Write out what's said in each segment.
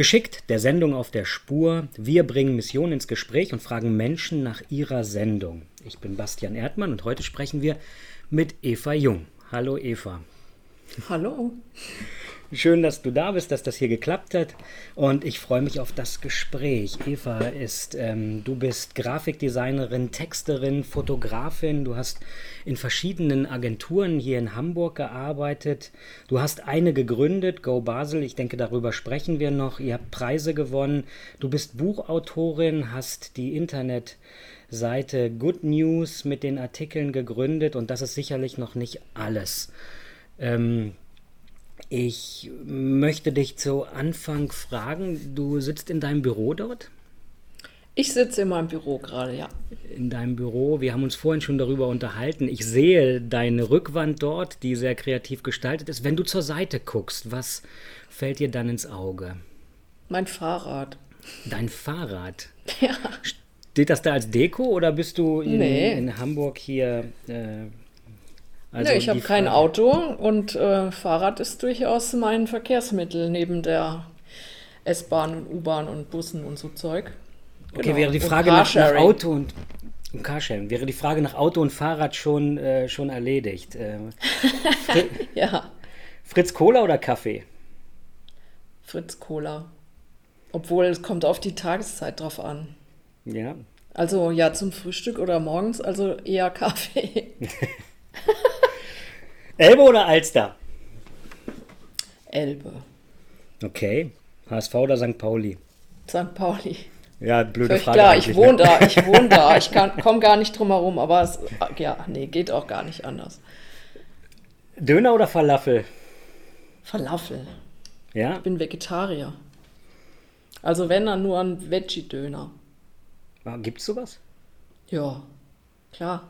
Geschickt der Sendung auf der Spur. Wir bringen Missionen ins Gespräch und fragen Menschen nach ihrer Sendung. Ich bin Bastian Erdmann und heute sprechen wir mit Eva Jung. Hallo Eva. Hallo. Schön, dass du da bist, dass das hier geklappt hat. Und ich freue mich auf das Gespräch. Eva ist, ähm, du bist Grafikdesignerin, Texterin, Fotografin. Du hast in verschiedenen Agenturen hier in Hamburg gearbeitet. Du hast eine gegründet, Go Basel. Ich denke, darüber sprechen wir noch. Ihr habt Preise gewonnen. Du bist Buchautorin, hast die Internetseite Good News mit den Artikeln gegründet. Und das ist sicherlich noch nicht alles. Ähm, ich möchte dich zu Anfang fragen, du sitzt in deinem Büro dort? Ich sitze in meinem Büro gerade, ja. In deinem Büro. Wir haben uns vorhin schon darüber unterhalten. Ich sehe deine Rückwand dort, die sehr kreativ gestaltet ist. Wenn du zur Seite guckst, was fällt dir dann ins Auge? Mein Fahrrad. Dein Fahrrad? Ja. Steht das da als Deko oder bist du in, nee. in Hamburg hier äh, also nee, ich habe kein Auto und äh, Fahrrad ist durchaus mein Verkehrsmittel neben der S-Bahn und U-Bahn und Bussen und so Zeug. Okay, genau. wäre die Frage nach, nach, Auto und, und Carsharing, wäre die Frage nach Auto und Fahrrad schon, äh, schon erledigt. Äh, ja. Fritz Cola oder Kaffee? Fritz Cola. Obwohl es kommt auf die Tageszeit drauf an. Ja. Also ja, zum Frühstück oder morgens, also eher Kaffee. Elbe oder Alster? Elbe. Okay. HSV oder St. Pauli? St. Pauli. Ja, blöde Völlig Frage. Klar, ich wohne ne? da, ich wohne da. Ich komme gar nicht drum herum, aber es, ja, nee, geht auch gar nicht anders. Döner oder Falafel? Falafel. Ja? Ich bin Vegetarier. Also wenn dann nur ein Veggie-Döner. Ah, gibt's sowas? Ja, klar.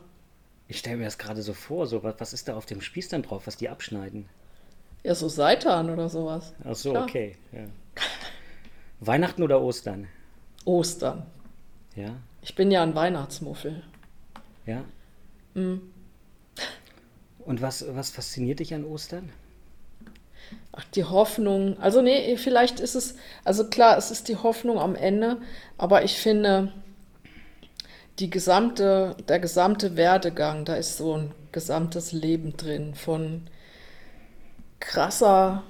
Ich stelle mir das gerade so vor, so was, was ist da auf dem Spieß dann drauf, was die abschneiden? Ja, so Seitan oder sowas. Ach so, Klar. okay. Ja. Weihnachten oder Ostern? Ostern. Ja. Ich bin ja ein Weihnachtsmuffel. Ja. Mhm. Und was, was fasziniert dich an Ostern? Ach, die Hoffnung. Also, nee, vielleicht ist es, also klar, es ist die Hoffnung am Ende, aber ich finde, die gesamte, der gesamte Werdegang, da ist so ein gesamtes Leben drin von krasser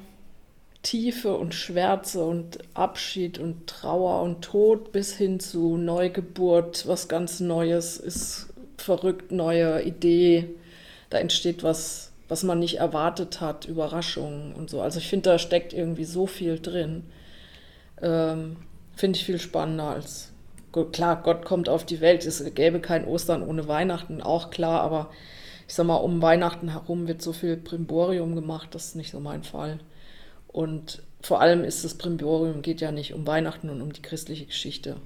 Tiefe und Schwärze und Abschied und Trauer und Tod bis hin zu Neugeburt, was ganz Neues ist verrückt, neue Idee. Da entsteht was, was man nicht erwartet hat, Überraschungen und so. Also ich finde, da steckt irgendwie so viel drin. Ähm, finde ich viel spannender als klar, Gott kommt auf die Welt, es gäbe kein Ostern ohne Weihnachten, auch klar, aber ich sag mal, um Weihnachten herum wird so viel Primborium gemacht, das ist nicht so mein Fall. Und vor allem ist das Primborium geht ja nicht um Weihnachten und um die christliche Geschichte.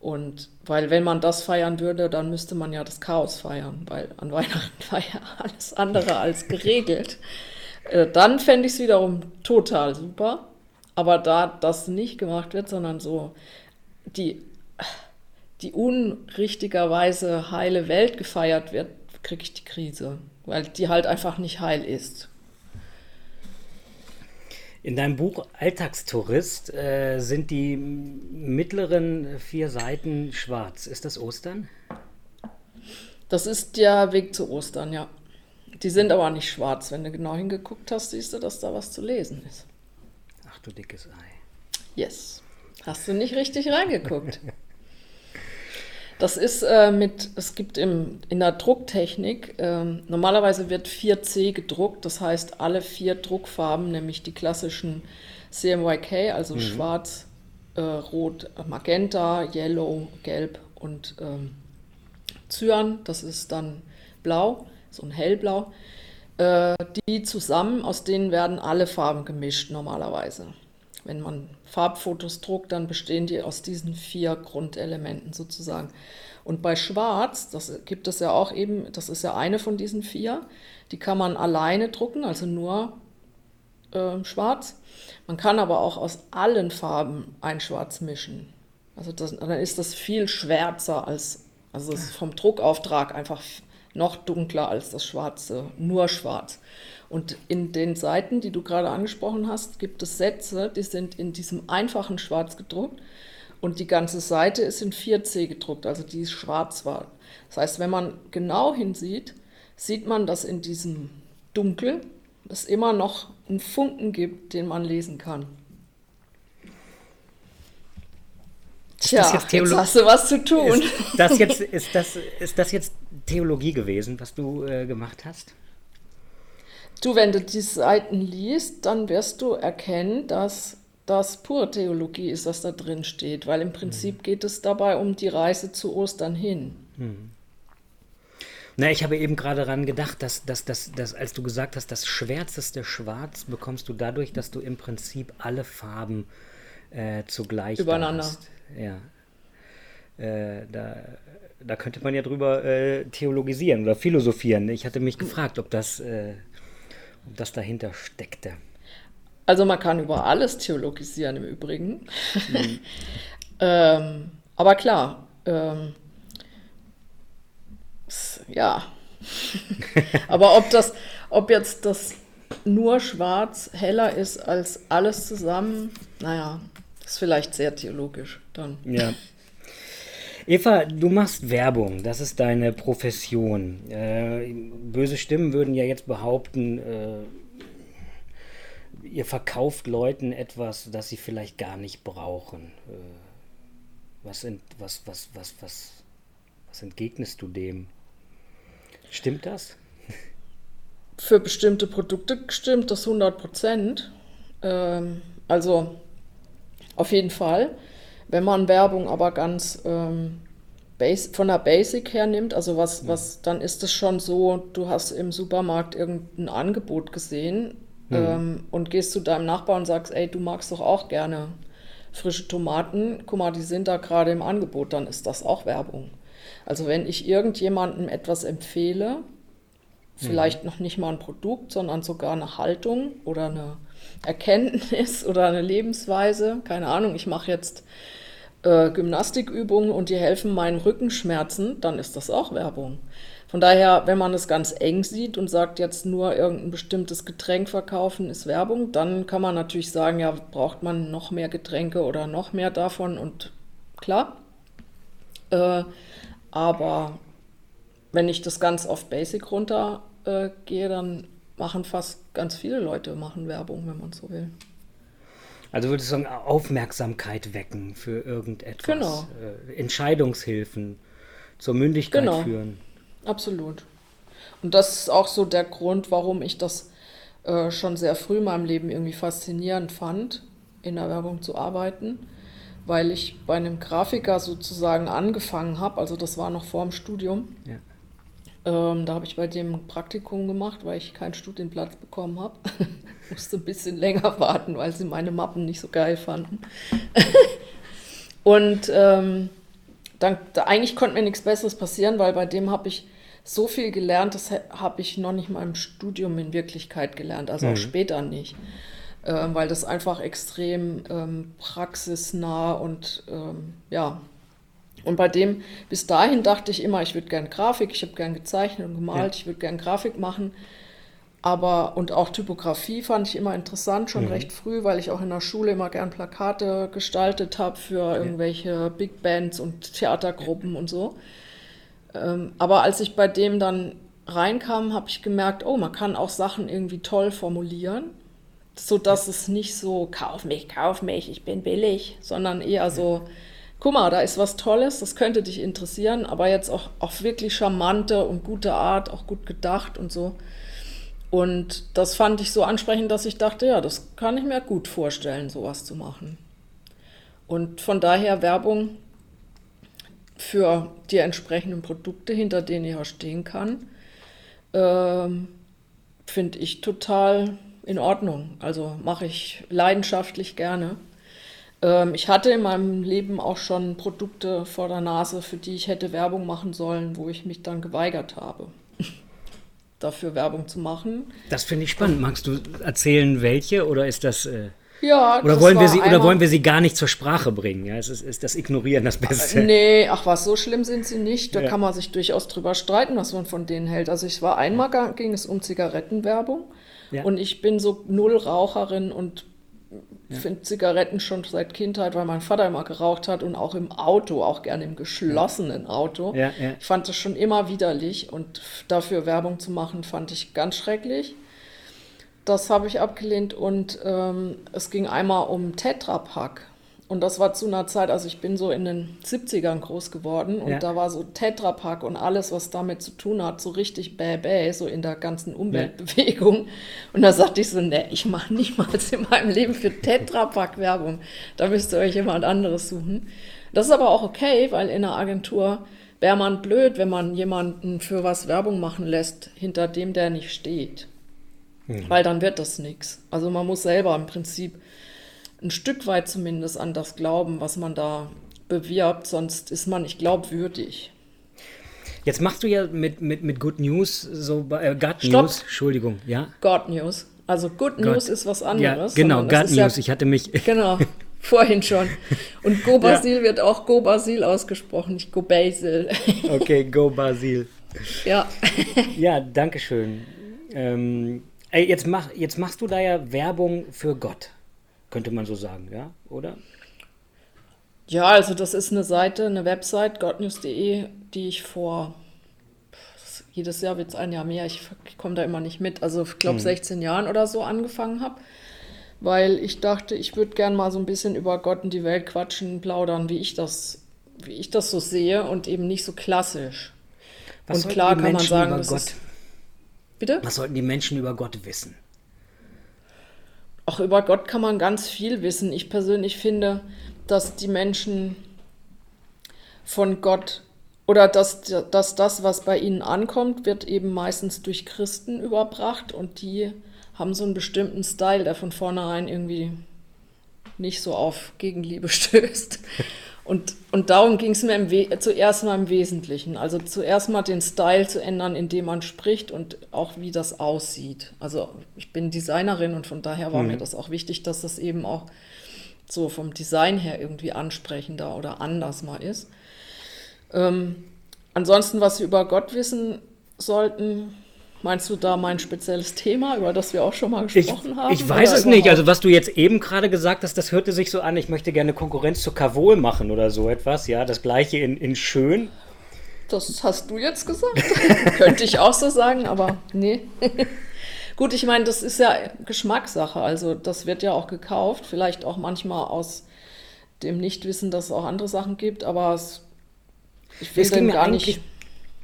Und weil wenn man das feiern würde, dann müsste man ja das Chaos feiern, weil an Weihnachten war ja alles andere als geregelt. Äh, dann fände ich es wiederum total super. Aber da das nicht gemacht wird, sondern so die die unrichtigerweise heile Welt gefeiert wird, kriege ich die Krise, weil die halt einfach nicht heil ist. In deinem Buch Alltagstourist äh, sind die mittleren vier Seiten schwarz. Ist das Ostern? Das ist der Weg zu Ostern, ja. Die sind aber nicht schwarz. Wenn du genau hingeguckt hast, siehst du, dass da was zu lesen ist. Ach du dickes Ei. Yes. Hast du nicht richtig reingeguckt? Das ist äh, mit, es gibt im, in der Drucktechnik, äh, normalerweise wird 4C gedruckt, das heißt alle vier Druckfarben, nämlich die klassischen CMYK, also mhm. schwarz, äh, rot, magenta, yellow, gelb und ähm, Cyan, das ist dann blau, so ein hellblau. Äh, die zusammen, aus denen werden alle Farben gemischt normalerweise. Wenn man Farbfotos druckt, dann bestehen die aus diesen vier Grundelementen sozusagen. Und bei Schwarz, das gibt es ja auch eben, das ist ja eine von diesen vier, die kann man alleine drucken, also nur äh, schwarz. Man kann aber auch aus allen Farben ein Schwarz mischen. Also das, dann ist das viel schwärzer als, also vom Druckauftrag einfach noch dunkler als das Schwarze, nur schwarz. Und in den Seiten, die du gerade angesprochen hast, gibt es Sätze, die sind in diesem einfachen Schwarz gedruckt und die ganze Seite ist in 4C gedruckt, also die ist schwarz war. Das heißt, wenn man genau hinsieht, sieht man, dass in diesem Dunkel es immer noch einen Funken gibt, den man lesen kann. Tja, jetzt, jetzt, hast du was zu tun. Ist das jetzt, ist das, ist das jetzt Theologie gewesen, was du äh, gemacht hast? Du, wenn du die Seiten liest, dann wirst du erkennen, dass das pure Theologie ist, was da drin steht, weil im Prinzip mhm. geht es dabei um die Reise zu Ostern hin. Mhm. Na, ich habe eben gerade daran gedacht, dass, dass, dass, dass, als du gesagt hast, das schwärzeste Schwarz bekommst du dadurch, dass du im Prinzip alle Farben äh, zugleich übereinander hast. Ja. Äh, da, da könnte man ja drüber äh, theologisieren oder philosophieren. Ich hatte mich gefragt, ob das, äh, das dahinter steckte. Also man kann über alles theologisieren im Übrigen. Mhm. ähm, aber klar, ähm, ja. aber ob das, ob jetzt das nur schwarz heller ist als alles zusammen, naja, ist vielleicht sehr theologisch dann. Ja. Eva, du machst Werbung, das ist deine Profession. Äh, böse Stimmen würden ja jetzt behaupten, äh, ihr verkauft Leuten etwas, das sie vielleicht gar nicht brauchen. Äh, was, ent, was, was, was, was, was entgegnest du dem? Stimmt das? Für bestimmte Produkte stimmt das 100 Prozent. Ähm, also auf jeden Fall. Wenn man Werbung aber ganz ähm, base, von der Basic her nimmt, also was, ja. was, dann ist es schon so, du hast im Supermarkt irgendein Angebot gesehen mhm. ähm, und gehst zu deinem Nachbar und sagst, ey, du magst doch auch gerne frische Tomaten, guck mal, die sind da gerade im Angebot, dann ist das auch Werbung. Also wenn ich irgendjemandem etwas empfehle, vielleicht mhm. noch nicht mal ein Produkt, sondern sogar eine Haltung oder eine Erkenntnis oder eine Lebensweise. Keine Ahnung, ich mache jetzt äh, Gymnastikübungen und die helfen meinen Rückenschmerzen, dann ist das auch Werbung. Von daher, wenn man es ganz eng sieht und sagt, jetzt nur irgendein bestimmtes Getränk verkaufen ist Werbung, dann kann man natürlich sagen, ja, braucht man noch mehr Getränke oder noch mehr davon und klar. Äh, aber wenn ich das ganz auf Basic runtergehe, äh, dann machen fast ganz viele Leute machen Werbung, wenn man so will. Also würdest du sagen, Aufmerksamkeit wecken für irgendetwas. Genau. Äh, Entscheidungshilfen zur Mündigkeit genau. führen. Absolut. Und das ist auch so der Grund, warum ich das äh, schon sehr früh in meinem Leben irgendwie faszinierend fand, in der Werbung zu arbeiten, weil ich bei einem Grafiker sozusagen angefangen habe, also das war noch vor dem Studium. Ja. Ähm, da habe ich bei dem Praktikum gemacht, weil ich keinen Studienplatz bekommen habe. Musste ein bisschen länger warten, weil sie meine Mappen nicht so geil fanden. und ähm, dann, da, eigentlich konnte mir nichts Besseres passieren, weil bei dem habe ich so viel gelernt, das habe ich noch nicht mal im Studium in Wirklichkeit gelernt, also mhm. auch später nicht. Ähm, weil das einfach extrem ähm, praxisnah und ähm, ja, und bei dem, bis dahin dachte ich immer, ich würde gern Grafik, ich habe gern gezeichnet und gemalt, ja. ich würde gern Grafik machen. Aber, und auch Typografie fand ich immer interessant, schon mhm. recht früh, weil ich auch in der Schule immer gern Plakate gestaltet habe für irgendwelche Big Bands und Theatergruppen und so. Ähm, aber als ich bei dem dann reinkam, habe ich gemerkt, oh, man kann auch Sachen irgendwie toll formulieren, sodass ja. es nicht so, kauf mich, kauf mich, ich bin billig, sondern eher ja. so, guck mal, da ist was Tolles, das könnte dich interessieren, aber jetzt auch auf wirklich charmante und gute Art, auch gut gedacht und so. Und das fand ich so ansprechend, dass ich dachte, ja, das kann ich mir gut vorstellen, sowas zu machen. Und von daher Werbung für die entsprechenden Produkte, hinter denen ich auch stehen kann, ähm, finde ich total in Ordnung. Also mache ich leidenschaftlich gerne. Ähm, ich hatte in meinem Leben auch schon Produkte vor der Nase, für die ich hätte Werbung machen sollen, wo ich mich dann geweigert habe, dafür Werbung zu machen. Das finde ich spannend. Magst du erzählen, welche oder ist das. Äh Ja, Oder wollen, wir sie, oder wollen wir sie gar nicht zur Sprache bringen? Ja, es ist, ist das Ignorieren das Beste. Nee, ach was, so schlimm sind sie nicht. Da Ja. kann man sich durchaus drüber streiten, was man von denen hält. Also ich war einmal, ga- ging es um Zigarettenwerbung Ja. und ich bin so null Raucherin und finde Zigaretten schon seit Kindheit, weil mein Vater immer geraucht hat und auch im Auto, auch gerne im geschlossenen Auto. Ja, ja. Ich fand das schon immer widerlich und dafür Werbung zu machen, fand ich ganz schrecklich. Das habe ich abgelehnt und ähm, es ging einmal um Tetra Pak. Und das war zu einer Zeit, also ich bin so in den 70ern groß geworden und Ja. da war so Tetra Pak und alles, was damit zu tun hat, so richtig bäh-bäh, so in der ganzen Umweltbewegung. Und da sagte ich so, ne, ich mache niemals in meinem Leben für Tetra Pak Werbung. Da müsst ihr euch jemand anderes suchen. Das ist aber auch okay, weil in einer Agentur wäre man blöd, wenn man jemanden für was Werbung machen lässt, hinter dem der nicht steht. Weil dann wird das nichts. Also man muss selber im Prinzip ein Stück weit zumindest an das glauben, was man da bewirbt, sonst ist man nicht glaubwürdig. Jetzt machst du ja mit, mit, mit Good News, so bei- äh, God Stopp. News, Entschuldigung, ja? God News. Also Good God. News ist was anderes. ja, genau, sondern das God ist ja- News. Ich hatte mich. Genau, vorhin schon. Und Go Basil wird auch Go Basil ausgesprochen, nicht Go Basil. Okay, go Basil. ja. Ja, danke schön. Ähm, jetzt, mach, jetzt machst du da ja Werbung für Gott, könnte man so sagen, ja? Oder? Ja, also das ist eine Seite, eine Website, godnews.de, die ich vor, jedes Jahr wird es ein Jahr mehr, ich, ich komme da immer nicht mit, also ich glaube 16 Jahren oder so angefangen habe, weil ich dachte, ich würde gern mal so ein bisschen über Gott und die Welt quatschen, plaudern, wie ich das, wie ich das so sehe und eben nicht so klassisch. Was und klar kann man Menschen sagen, über Gott, ist, bitte? was sollten die Menschen über Gott wissen? Auch über Gott kann man ganz viel wissen. Ich persönlich finde, dass die Menschen von Gott oder dass, dass das, was bei ihnen ankommt, wird eben meistens durch Christen überbracht und die haben so einen bestimmten Style, der von vornherein irgendwie nicht so auf Gegenliebe stößt. Und, und darum ging es mir im We zuerst mal im Wesentlichen. Also zuerst mal den Style zu ändern, in dem man spricht und auch wie das aussieht. Also ich bin Designerin und von daher war mir das auch wichtig, dass das eben auch so vom Design her irgendwie ansprechender oder anders mal ist. Ähm, ansonsten, was wir über Gott wissen sollten, meinst du da mein spezielles Thema, über das wir auch schon mal Ich, gesprochen haben? ich weiß es nicht. Also, was du jetzt eben gerade gesagt hast, das hörte sich so an, ich möchte gerne Konkurrenz zu Kavol machen oder so etwas. Ja, das gleiche in, in schön. Das hast du jetzt gesagt. Könnte ich auch so sagen, aber nee. Gut, ich meine, das ist ja Geschmackssache. Also das wird ja auch gekauft, vielleicht auch manchmal aus dem Nichtwissen, dass es auch andere Sachen gibt, aber es, ich will Es denn gar nicht.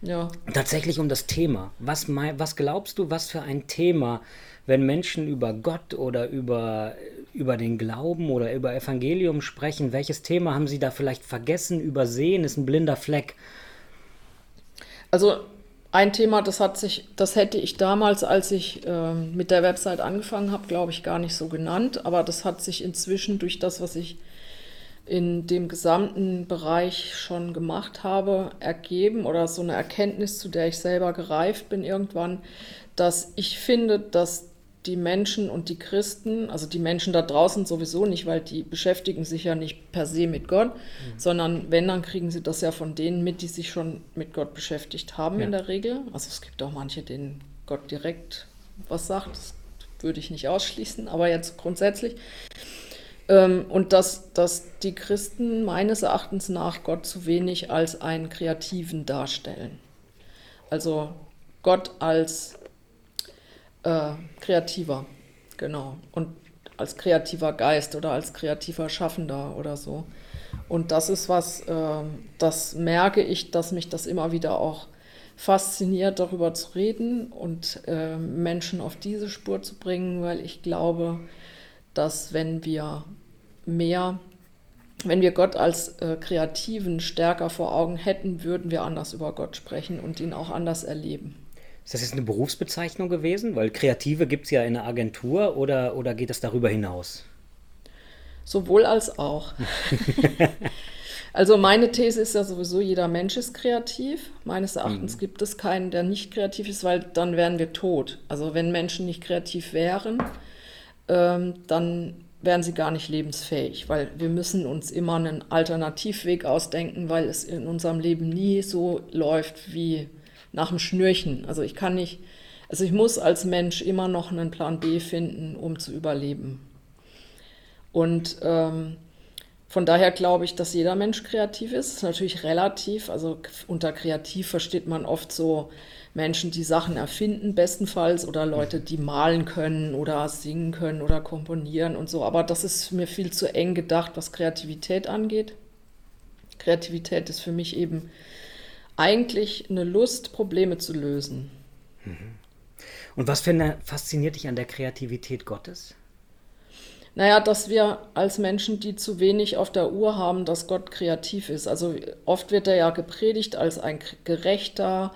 Ja. Tatsächlich um das Thema. Was, was glaubst du, was für ein Thema, wenn Menschen über Gott oder über, über den Glauben oder über Evangelium sprechen, welches Thema haben sie da vielleicht vergessen, übersehen, ist ein blinder Fleck? Also ein Thema, das hat sich, das hätte ich damals, als ich ähm, mit der Website angefangen habe, glaube ich, gar nicht so genannt, aber das hat sich inzwischen durch das, was ich in dem gesamten Bereich schon gemacht habe, ergeben oder so eine Erkenntnis, zu der ich selber gereift bin irgendwann, dass ich finde, dass die Menschen und die Christen, also die Menschen da draußen sowieso nicht, weil die beschäftigen sich ja nicht per se mit Gott, sondern wenn, dann kriegen sie das ja von denen mit, die sich schon mit Gott beschäftigt haben Ja. in der Regel. Also es gibt auch manche, denen Gott direkt was sagt, das würde ich nicht ausschließen, aber jetzt grundsätzlich. Ähm, und dass, dass die Christen meines Erachtens nach Gott zu wenig als einen Kreativen darstellen. Also Gott als äh, Kreativer, genau. Und als kreativer Geist oder als kreativer Schaffender oder so. Und das ist was, ähm, das merke ich, dass mich das immer wieder auch fasziniert, darüber zu reden und äh, Menschen auf diese Spur zu bringen, weil ich glaube, dass wenn wir mehr, wenn wir Gott als äh, Kreativen stärker vor Augen hätten, würden wir anders über Gott sprechen und ihn auch anders erleben. Ist das jetzt eine Berufsbezeichnung gewesen? Weil Kreative gibt es ja in der Agentur oder, oder geht es darüber hinaus? Sowohl als auch. also meine These ist ja sowieso, jeder Mensch ist kreativ. Meines Erachtens gibt es keinen, der nicht kreativ ist, weil dann wären wir tot. Also wenn Menschen nicht kreativ wären, ähm, dann wären sie gar nicht lebensfähig, weil wir müssen uns immer einen Alternativweg ausdenken, weil es in unserem Leben nie so läuft wie nach dem Schnürchen. Also ich kann nicht, also ich muss als Mensch immer noch einen Plan B finden, um zu überleben. Und ähm, von daher glaube ich, dass jeder Mensch kreativ ist. Natürlich relativ. Also unter kreativ versteht man oft so Menschen, die Sachen erfinden, bestenfalls, oder Leute, die malen können oder singen können oder komponieren und so. Aber das ist mir viel zu eng gedacht, was Kreativität angeht. Kreativität ist für mich eben eigentlich eine Lust, Probleme zu lösen. Mhm. Und was fasziniert dich an der Kreativität Gottes? Naja, dass wir als Menschen, die zu wenig auf der Uhr haben, dass Gott kreativ ist. Also oft wird er ja gepredigt als ein gerechter,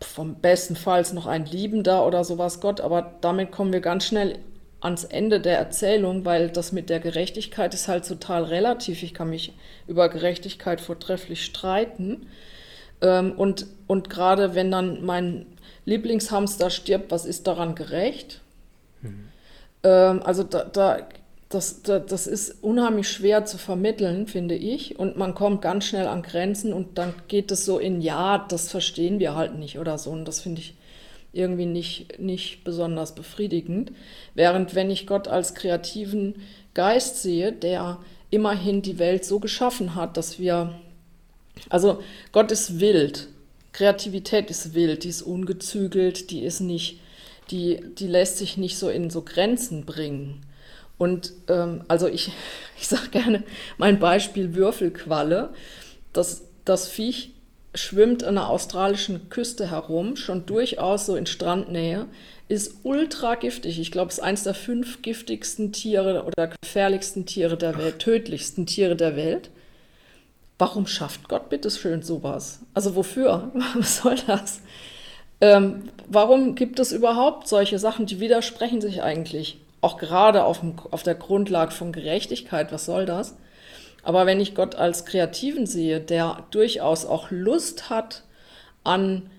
vom bestenfalls noch ein liebender oder sowas Gott, aber damit kommen wir ganz schnell ans Ende der Erzählung, weil das mit der Gerechtigkeit ist halt total relativ. Ich kann mich über Gerechtigkeit vortrefflich streiten. Ähm, und, und gerade wenn dann mein Lieblingshamster stirbt, was ist daran gerecht? Mhm. also da, da das, das, das ist unheimlich schwer zu vermitteln, finde ich. Und man kommt ganz schnell an Grenzen und dann geht es so in, ja, das verstehen wir halt nicht oder so. Und das finde ich irgendwie nicht, nicht besonders befriedigend. Während wenn ich Gott als kreativen Geist sehe, der immerhin die Welt so geschaffen hat, dass wir, also Gott ist wild, Kreativität ist wild, die ist ungezügelt, die ist nicht, die, die lässt sich nicht so in so Grenzen bringen. Und ähm, also ich, ich sage gerne mein Beispiel Würfelqualle. Das, das Viech schwimmt an der australischen Küste herum, schon durchaus so in Strandnähe, ist ultra giftig. Ich glaube, es ist eines der fünf giftigsten Tiere oder gefährlichsten Tiere der Welt, tödlichsten Tiere der Welt. Warum schafft Gott bitte schön sowas? Also wofür? Was soll das? Ähm, warum gibt es überhaupt solche Sachen, die widersprechen sich eigentlich? Auch gerade auf, auf der Grundlage von Gerechtigkeit, was soll das? Aber wenn ich Gott als Kreativen sehe, der durchaus auch Lust hat an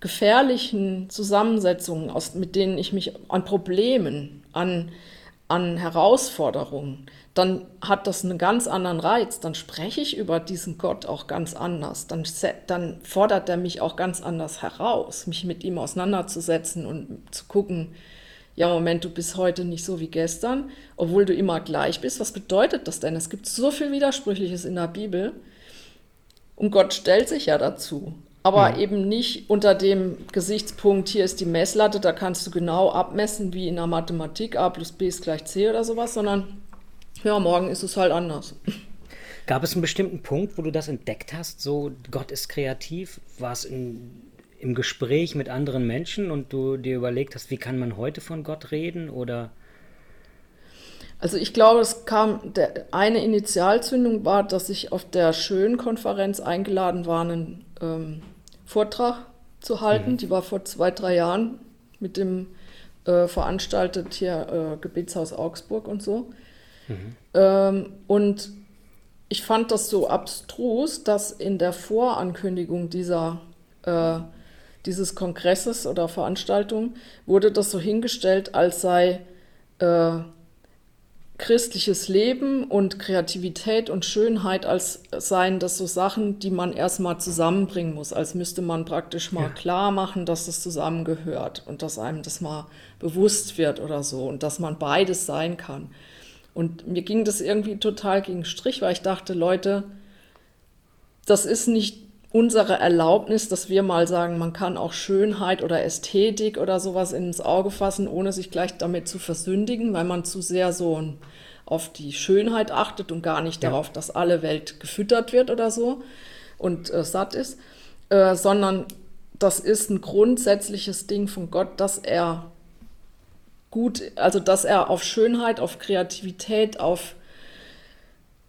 gefährlichen Zusammensetzungen, aus, mit denen ich mich an Problemen, an, an Herausforderungen, dann hat das einen ganz anderen Reiz. Dann spreche ich über diesen Gott auch ganz anders. Dann, dann fordert er mich auch ganz anders heraus, mich mit ihm auseinanderzusetzen und zu gucken, ja, Moment, du bist heute nicht so wie gestern, obwohl du immer gleich bist. Was bedeutet das denn? Es gibt so viel Widersprüchliches in der Bibel. Und Gott stellt sich ja dazu. Aber ja. eben nicht unter dem Gesichtspunkt, hier ist die Messlatte, da kannst du genau abmessen, wie in der Mathematik, a plus b ist gleich c oder sowas, sondern ja, morgen ist es halt anders. Gab es einen bestimmten Punkt, wo du das entdeckt hast, so Gott ist kreativ? War es in im Gespräch mit anderen Menschen und du dir überlegt hast, wie kann man heute von Gott reden oder? Also ich glaube, es kam, der, eine Initialzündung war, dass ich auf der Schön-Konferenz eingeladen war, einen ähm, Vortrag zu halten. Mhm. Die war vor zwei, drei Jahren mit dem äh, veranstaltet hier äh, Gebetshaus Augsburg und so. Mhm. Ähm, und ich fand das so abstrus, dass in der Vorankündigung dieser äh, dieses Kongresses oder Veranstaltung wurde das so hingestellt, als sei äh, christliches Leben und Kreativität und Schönheit als seien das so Sachen, die man erstmal zusammenbringen muss, als müsste man praktisch mal ja. klar machen, dass das zusammengehört und dass einem das mal bewusst wird oder so und dass man beides sein kann. Und mir ging das irgendwie total gegen Strich, weil ich dachte, Leute, das ist nicht unsere Erlaubnis, dass wir mal sagen, man kann auch Schönheit oder Ästhetik oder sowas ins Auge fassen, ohne sich gleich damit zu versündigen, weil man zu sehr so auf die Schönheit achtet und gar nicht ja. darauf, dass alle Welt gefüttert wird oder so und äh, satt ist, äh, sondern das ist ein grundsätzliches Ding von Gott, dass er gut, also dass er auf Schönheit, auf Kreativität, auf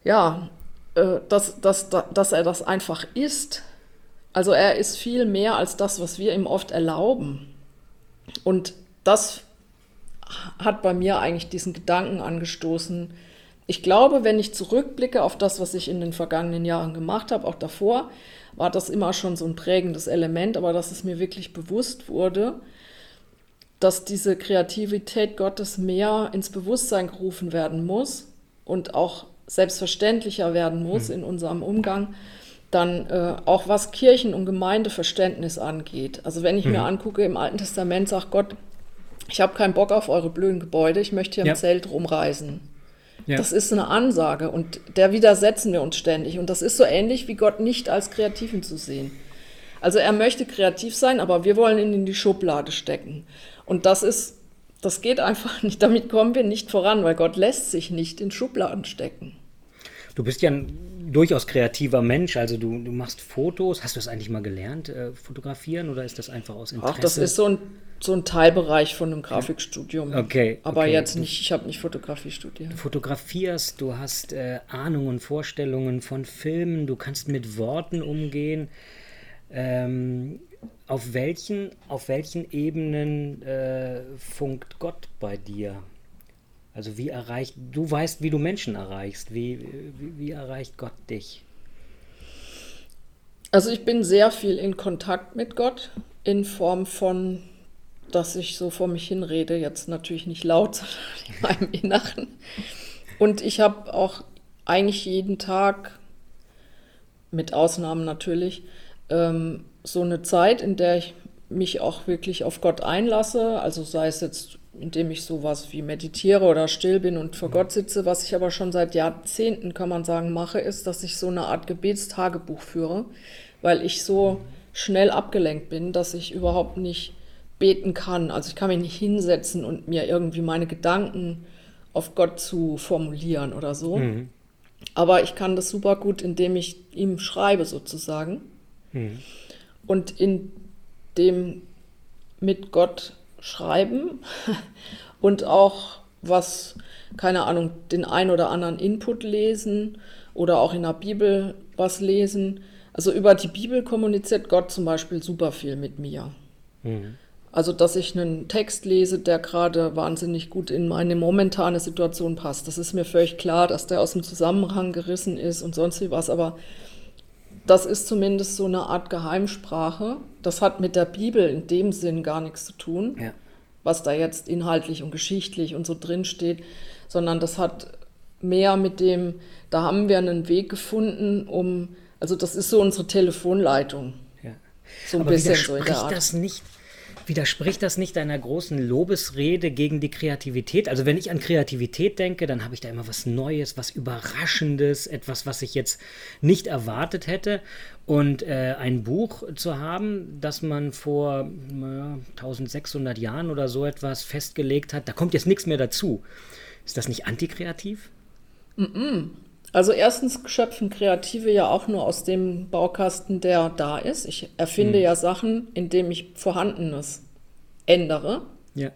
ja, äh, dass, dass, dass er das einfach ist also er ist viel mehr als das, was wir ihm oft erlauben. Und das hat bei mir eigentlich diesen Gedanken angestoßen. Ich glaube, wenn ich zurückblicke auf das, was ich in den vergangenen Jahren gemacht habe, auch davor, war das immer schon so ein prägendes Element, aber dass es mir wirklich bewusst wurde, dass diese Kreativität Gottes mehr ins Bewusstsein gerufen werden muss und auch selbstverständlicher werden muss mhm. in unserem Umgang, dann äh, auch was Kirchen- und Gemeindeverständnis angeht. Also wenn ich mhm. mir angucke, im Alten Testament sagt Gott, ich habe keinen Bock auf eure blöden Gebäude, ich möchte hier ja. im Zelt rumreisen. Ja. Das ist eine Ansage und der widersetzen wir uns ständig. Und das ist so ähnlich wie Gott nicht als Kreativen zu sehen. Also er möchte kreativ sein, aber wir wollen ihn in die Schublade stecken. Und das ist, das geht einfach nicht. Damit kommen wir nicht voran, weil Gott lässt sich nicht in Schubladen stecken. Du bist ja ein durchaus kreativer Mensch. Also du, du machst Fotos. Hast du das eigentlich mal gelernt, äh, fotografieren oder ist das einfach aus Interesse? Ach, das ist so ein, so ein Teilbereich von einem Grafikstudium. Okay. Aber okay. jetzt nicht, ich habe nicht Fotografie studiert. Du fotografierst, du hast äh, Ahnungen, Vorstellungen von Filmen, du kannst mit Worten umgehen. Ähm, auf welchen, auf welchen Ebenen äh, funkt Gott bei dir? Also wie erreicht, du weißt, wie du Menschen erreichst. Wie, wie, wie erreicht Gott dich? Also ich bin sehr viel in Kontakt mit Gott in Form von, dass ich so vor mich hinrede, jetzt natürlich nicht laut, sondern in meinem Inneren. Und ich habe auch eigentlich jeden Tag, mit Ausnahmen natürlich, ähm, so eine Zeit, in der ich mich auch wirklich auf Gott einlasse. Also sei es jetzt indem ich sowas wie meditiere oder still bin und vor Gott sitze. Was ich aber schon seit Jahrzehnten, kann man sagen, mache, ist, dass ich so eine Art Gebetstagebuch führe, weil ich so schnell abgelenkt bin, dass ich überhaupt nicht beten kann. Also ich kann mich nicht hinsetzen und mir irgendwie meine Gedanken auf Gott zu formulieren oder so. Mhm. Aber ich kann das super gut, indem ich ihm schreibe sozusagen. Mhm. Und in dem mit Gott schreiben und auch was, keine Ahnung, den ein oder anderen Input lesen oder auch in der Bibel was lesen. Also über die Bibel kommuniziert Gott zum Beispiel super viel mit mir. Mhm. Also, dass ich einen Text lese, der gerade wahnsinnig gut in meine momentane Situation passt. Das ist mir völlig klar, dass der aus dem Zusammenhang gerissen ist und sonst wie was. Aber das ist zumindest so eine Art Geheimsprache. Das hat mit der Bibel in dem Sinn gar nichts zu tun, ja. was da jetzt inhaltlich und geschichtlich und so drin steht, sondern das hat mehr mit dem, da haben wir einen Weg gefunden, um, also das ist so unsere Telefonleitung. Ja. So ein Aber bisschen so in der Art. das nicht Widerspricht das nicht deiner großen Lobesrede gegen die Kreativität? Also wenn ich an Kreativität denke, dann habe ich da immer was Neues, was Überraschendes, etwas, was ich jetzt nicht erwartet hätte. Und äh, ein Buch zu haben, das man vor äh, 1600 Jahren oder so etwas festgelegt hat, da kommt jetzt nichts mehr dazu. Ist das nicht antikreativ? Mm -mm. Also erstens schöpfen Kreative ja auch nur aus dem Baukasten, der da ist. Ich erfinde mhm. ja Sachen, indem ich Vorhandenes ändere. Ja.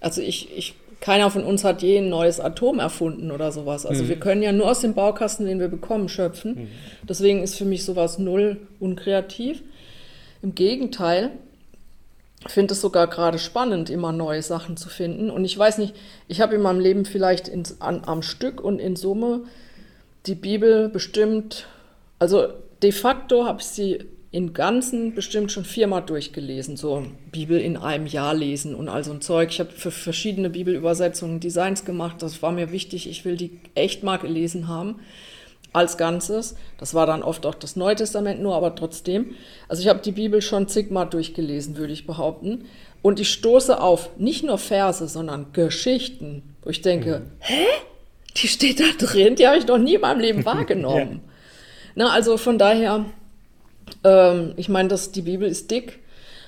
Also ich, ich, keiner von uns hat je ein neues Atom erfunden oder sowas. Also mhm. wir können ja nur aus dem Baukasten, den wir bekommen, schöpfen. Mhm. Deswegen ist für mich sowas null unkreativ. Im Gegenteil, ich finde es sogar gerade spannend, immer neue Sachen zu finden. Und ich weiß nicht, ich habe in meinem Leben vielleicht in, an, am Stück und in Summe die Bibel bestimmt, also de facto habe ich sie in Ganzen bestimmt schon viermal durchgelesen, so Bibel in einem Jahr lesen und all so ein Zeug. Ich habe für verschiedene Bibelübersetzungen Designs gemacht, das war mir wichtig, ich will die echt mal gelesen haben als Ganzes. Das war dann oft auch das Neue Testament nur, aber trotzdem. Also ich habe die Bibel schon zigmal durchgelesen, würde ich behaupten. Und ich stoße auf nicht nur Verse, sondern Geschichten, wo ich denke, mhm. hä? Die steht da drin, die habe ich noch nie in meinem Leben wahrgenommen. ja. Na, also von daher, ähm, ich meine, die Bibel ist dick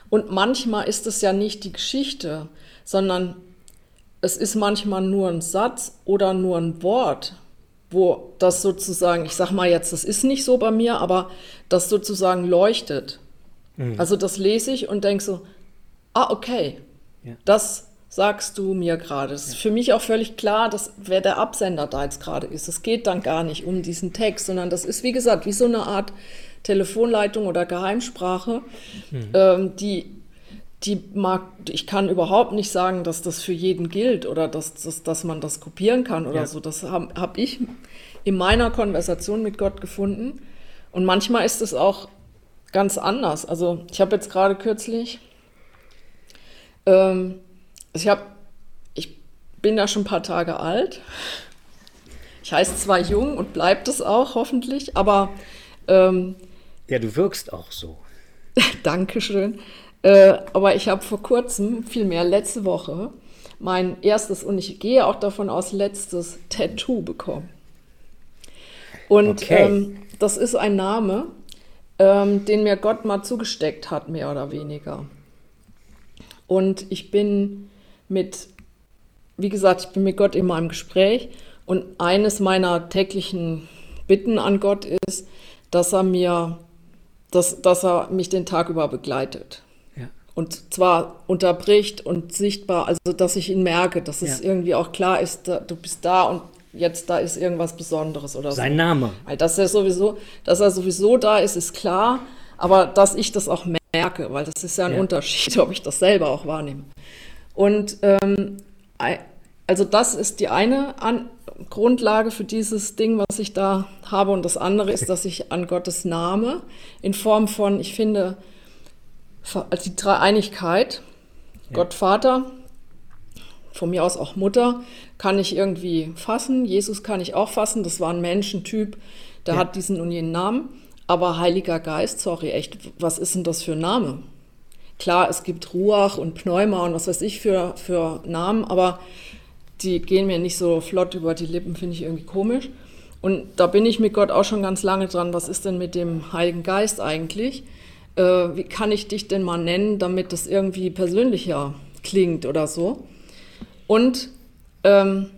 und manchmal ist es ja nicht die Geschichte, sondern es ist manchmal nur ein Satz oder nur ein Wort, wo das sozusagen, ich sag mal jetzt, das ist nicht so bei mir, aber das sozusagen leuchtet. Mhm. Also das lese ich und denke so, ah, okay, ja. das sagst du mir gerade. Es ist für mich auch völlig klar, dass wer der Absender da jetzt gerade ist. Es geht dann gar nicht um diesen Text, sondern das ist, wie gesagt, wie so eine Art Telefonleitung oder Geheimsprache, mhm. ähm, die, die mag, ich kann überhaupt nicht sagen, dass das für jeden gilt oder dass, dass, dass man das kopieren kann oder ja. so. Das habe hab ich in meiner Konversation mit Gott gefunden. Und manchmal ist es auch ganz anders. Also ich habe jetzt gerade kürzlich ähm, ich habe, ich bin da schon ein paar Tage alt. Ich heiße zwar jung und bleibt es auch hoffentlich, aber ähm, ja, du wirkst auch so. Dankeschön. Äh, aber ich habe vor kurzem, vielmehr letzte Woche, mein erstes und ich gehe auch davon aus letztes Tattoo bekommen. Und okay. ähm, das ist ein Name, ähm, den mir Gott mal zugesteckt hat, mehr oder weniger. Und ich bin mit, wie gesagt, ich bin mit Gott immer im Gespräch. Und eines meiner täglichen Bitten an Gott ist, dass er mir, dass, dass er mich den Tag über begleitet. Ja. Und zwar unterbricht und sichtbar, also dass ich ihn merke, dass es ja. irgendwie auch klar ist, da, du bist da und jetzt da ist irgendwas Besonderes oder Sein so. Name. Dass er sowieso, dass er sowieso da ist, ist klar. Aber dass ich das auch merke, weil das ist ja ein ja. Unterschied, ob ich das selber auch wahrnehme. Und ähm, also das ist die eine an Grundlage für dieses Ding, was ich da habe. Und das andere ist, dass ich an Gottes Name in Form von, ich finde, also die Dreieinigkeit, ja. Gott Vater, von mir aus auch Mutter, kann ich irgendwie fassen. Jesus kann ich auch fassen. Das war ein Menschentyp, der ja. hat diesen und jenen Namen. Aber Heiliger Geist, sorry, echt, was ist denn das für ein Name? Klar, es gibt Ruach und Pneuma und was weiß ich für, für Namen, aber die gehen mir nicht so flott über die Lippen, finde ich irgendwie komisch. Und da bin ich mit Gott auch schon ganz lange dran. Was ist denn mit dem Heiligen Geist eigentlich? Äh, wie kann ich dich denn mal nennen, damit das irgendwie persönlicher klingt oder so? Und ähm,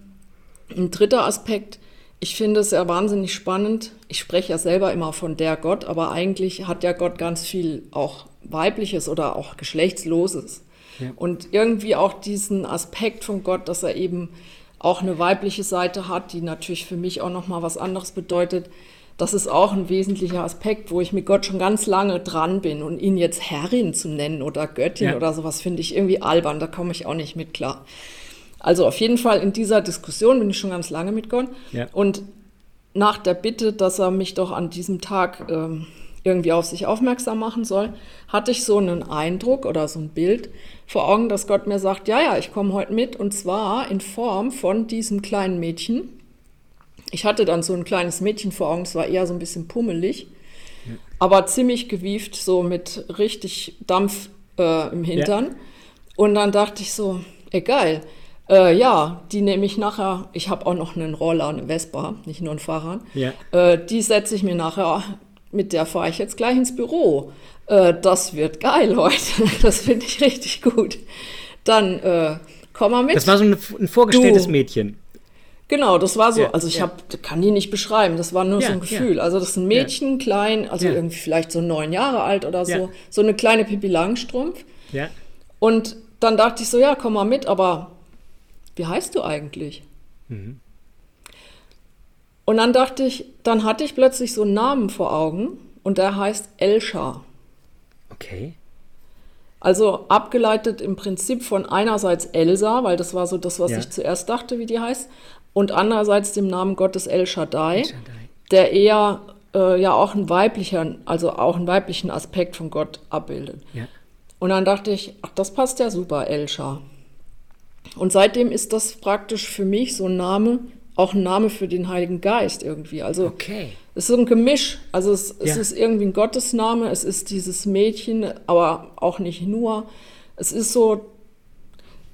ein dritter Aspekt, ich finde es ja wahnsinnig spannend. Ich spreche ja selber immer von der Gott, aber eigentlich hat ja Gott ganz viel auch weibliches oder auch geschlechtsloses. Ja. Und irgendwie auch diesen Aspekt von Gott, dass er eben auch eine weibliche Seite hat, die natürlich für mich auch noch mal was anderes bedeutet. Das ist auch ein wesentlicher Aspekt, wo ich mit Gott schon ganz lange dran bin und ihn jetzt Herrin zu nennen oder Göttin ja. oder sowas finde ich irgendwie albern, da komme ich auch nicht mit klar. Also auf jeden Fall in dieser Diskussion bin ich schon ganz lange mit Gott. Ja. Und nach der Bitte, dass er mich doch an diesem Tag ähm, irgendwie auf sich aufmerksam machen soll, hatte ich so einen Eindruck oder so ein Bild vor Augen, dass Gott mir sagt, ja, ja, ich komme heute mit und zwar in Form von diesem kleinen Mädchen. Ich hatte dann so ein kleines Mädchen vor Augen, es war eher so ein bisschen pummelig, ja. aber ziemlich gewieft, so mit richtig Dampf äh, im Hintern. Ja. Und dann dachte ich so, ey, geil, äh, ja, die nehme ich nachher. Ich habe auch noch einen Roller, eine Vespa, nicht nur ein Fahrrad. Ja. Äh, die setze ich mir nachher, mit der fahre ich jetzt gleich ins Büro. Äh, das wird geil heute. Das finde ich richtig gut. Dann äh, komm mal mit. Das war so ein, ein vorgestelltes du. Mädchen. Genau, das war so, ja, also ich ja. hab, kann die nicht beschreiben, das war nur ja, so ein Gefühl. Also das ist ein Mädchen, klein, also irgendwie vielleicht so neun Jahre alt oder so, so eine kleine Pippi Langstrumpf. Ja. Und dann dachte ich so, ja, komm mal mit, aber wie heißt du eigentlich? Mhm. Und dann dachte ich, dann hatte ich plötzlich so einen Namen vor Augen und der heißt Elsha. Okay. Also abgeleitet im Prinzip von einerseits Elsa, weil das war so das, was ja. ich zuerst dachte, wie die heißt, und andererseits dem Namen Gottes El Shaddai, El Shaddai. der eher äh, ja auch einen weiblichen, also auch einen weiblichen Aspekt von Gott abbildet. Ja. Und dann dachte ich, ach, das passt ja super, Elsha. Und seitdem ist das praktisch für mich so ein Name, auch ein Name für den Heiligen Geist irgendwie. Also okay. es ist so ein Gemisch. Also es, es ja. ist irgendwie ein Gottesname, es ist dieses Mädchen, aber auch nicht nur. Es ist so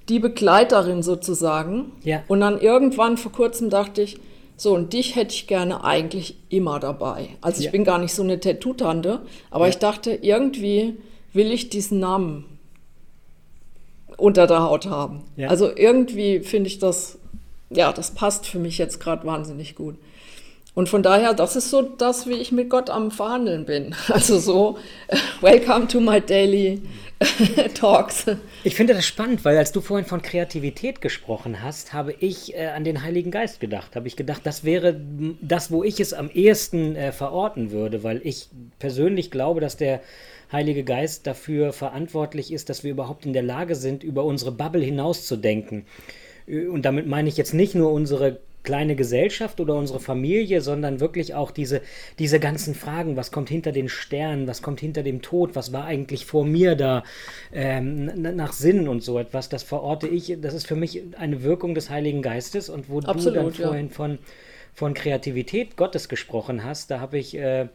die Begleiterin sozusagen. Ja. Und dann irgendwann vor kurzem dachte ich, so, und dich hätte ich gerne eigentlich immer dabei. Also ich ja. bin gar nicht so eine Tattoo-Tante, aber ja. ich dachte, irgendwie will ich diesen Namen unter der Haut haben. Also irgendwie finde ich das, ja, das passt für mich jetzt gerade wahnsinnig gut. Und von daher, das ist so das, wie ich mit Gott am Verhandeln bin. Also so, welcome to my daily Talks. Ich finde das spannend, weil als du vorhin von Kreativität gesprochen hast, habe ich äh, an den Heiligen Geist gedacht. Habe ich gedacht, das wäre das, wo ich es am ehesten äh, verorten würde, weil ich persönlich glaube, dass der Heilige Geist dafür verantwortlich ist, dass wir überhaupt in der Lage sind, über unsere Bubble hinauszudenken. Und damit meine ich jetzt nicht nur unsere kleine Gesellschaft oder unsere Familie, sondern wirklich auch diese, diese ganzen Fragen, was kommt hinter den Sternen, was kommt hinter dem Tod, was war eigentlich vor mir da, ähm, nach Sinn und so etwas, das verorte ich, das ist für mich eine Wirkung des Heiligen Geistes und wo Absolut, du dann vorhin ja. von, von Kreativität Gottes gesprochen hast, da habe ich äh,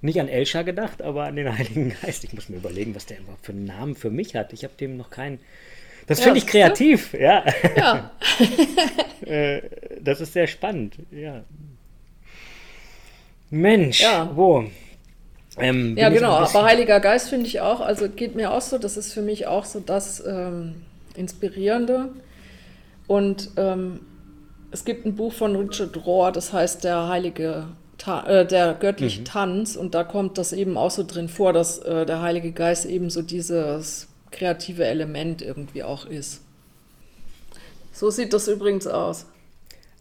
nicht an Elscha gedacht, aber an den Heiligen Geist. Ich muss mir überlegen, was der überhaupt für einen Namen für mich hat. Ich habe dem noch keinen das ja, finde ich kreativ, ja. Ja. Äh, das ist sehr spannend, ja. Mensch, ja. wo? Ähm, ja, genau, aber Heiliger Geist finde ich auch, also geht mir auch so, das ist für mich auch so das ähm, Inspirierende. Und ähm, es gibt ein Buch von Richard Rohr, das heißt Der Heilige Ta äh, der göttliche mhm. Tanz und da kommt das eben auch so drin vor, dass äh, der Heilige Geist eben so dieses kreative Element irgendwie auch ist. So sieht das übrigens aus.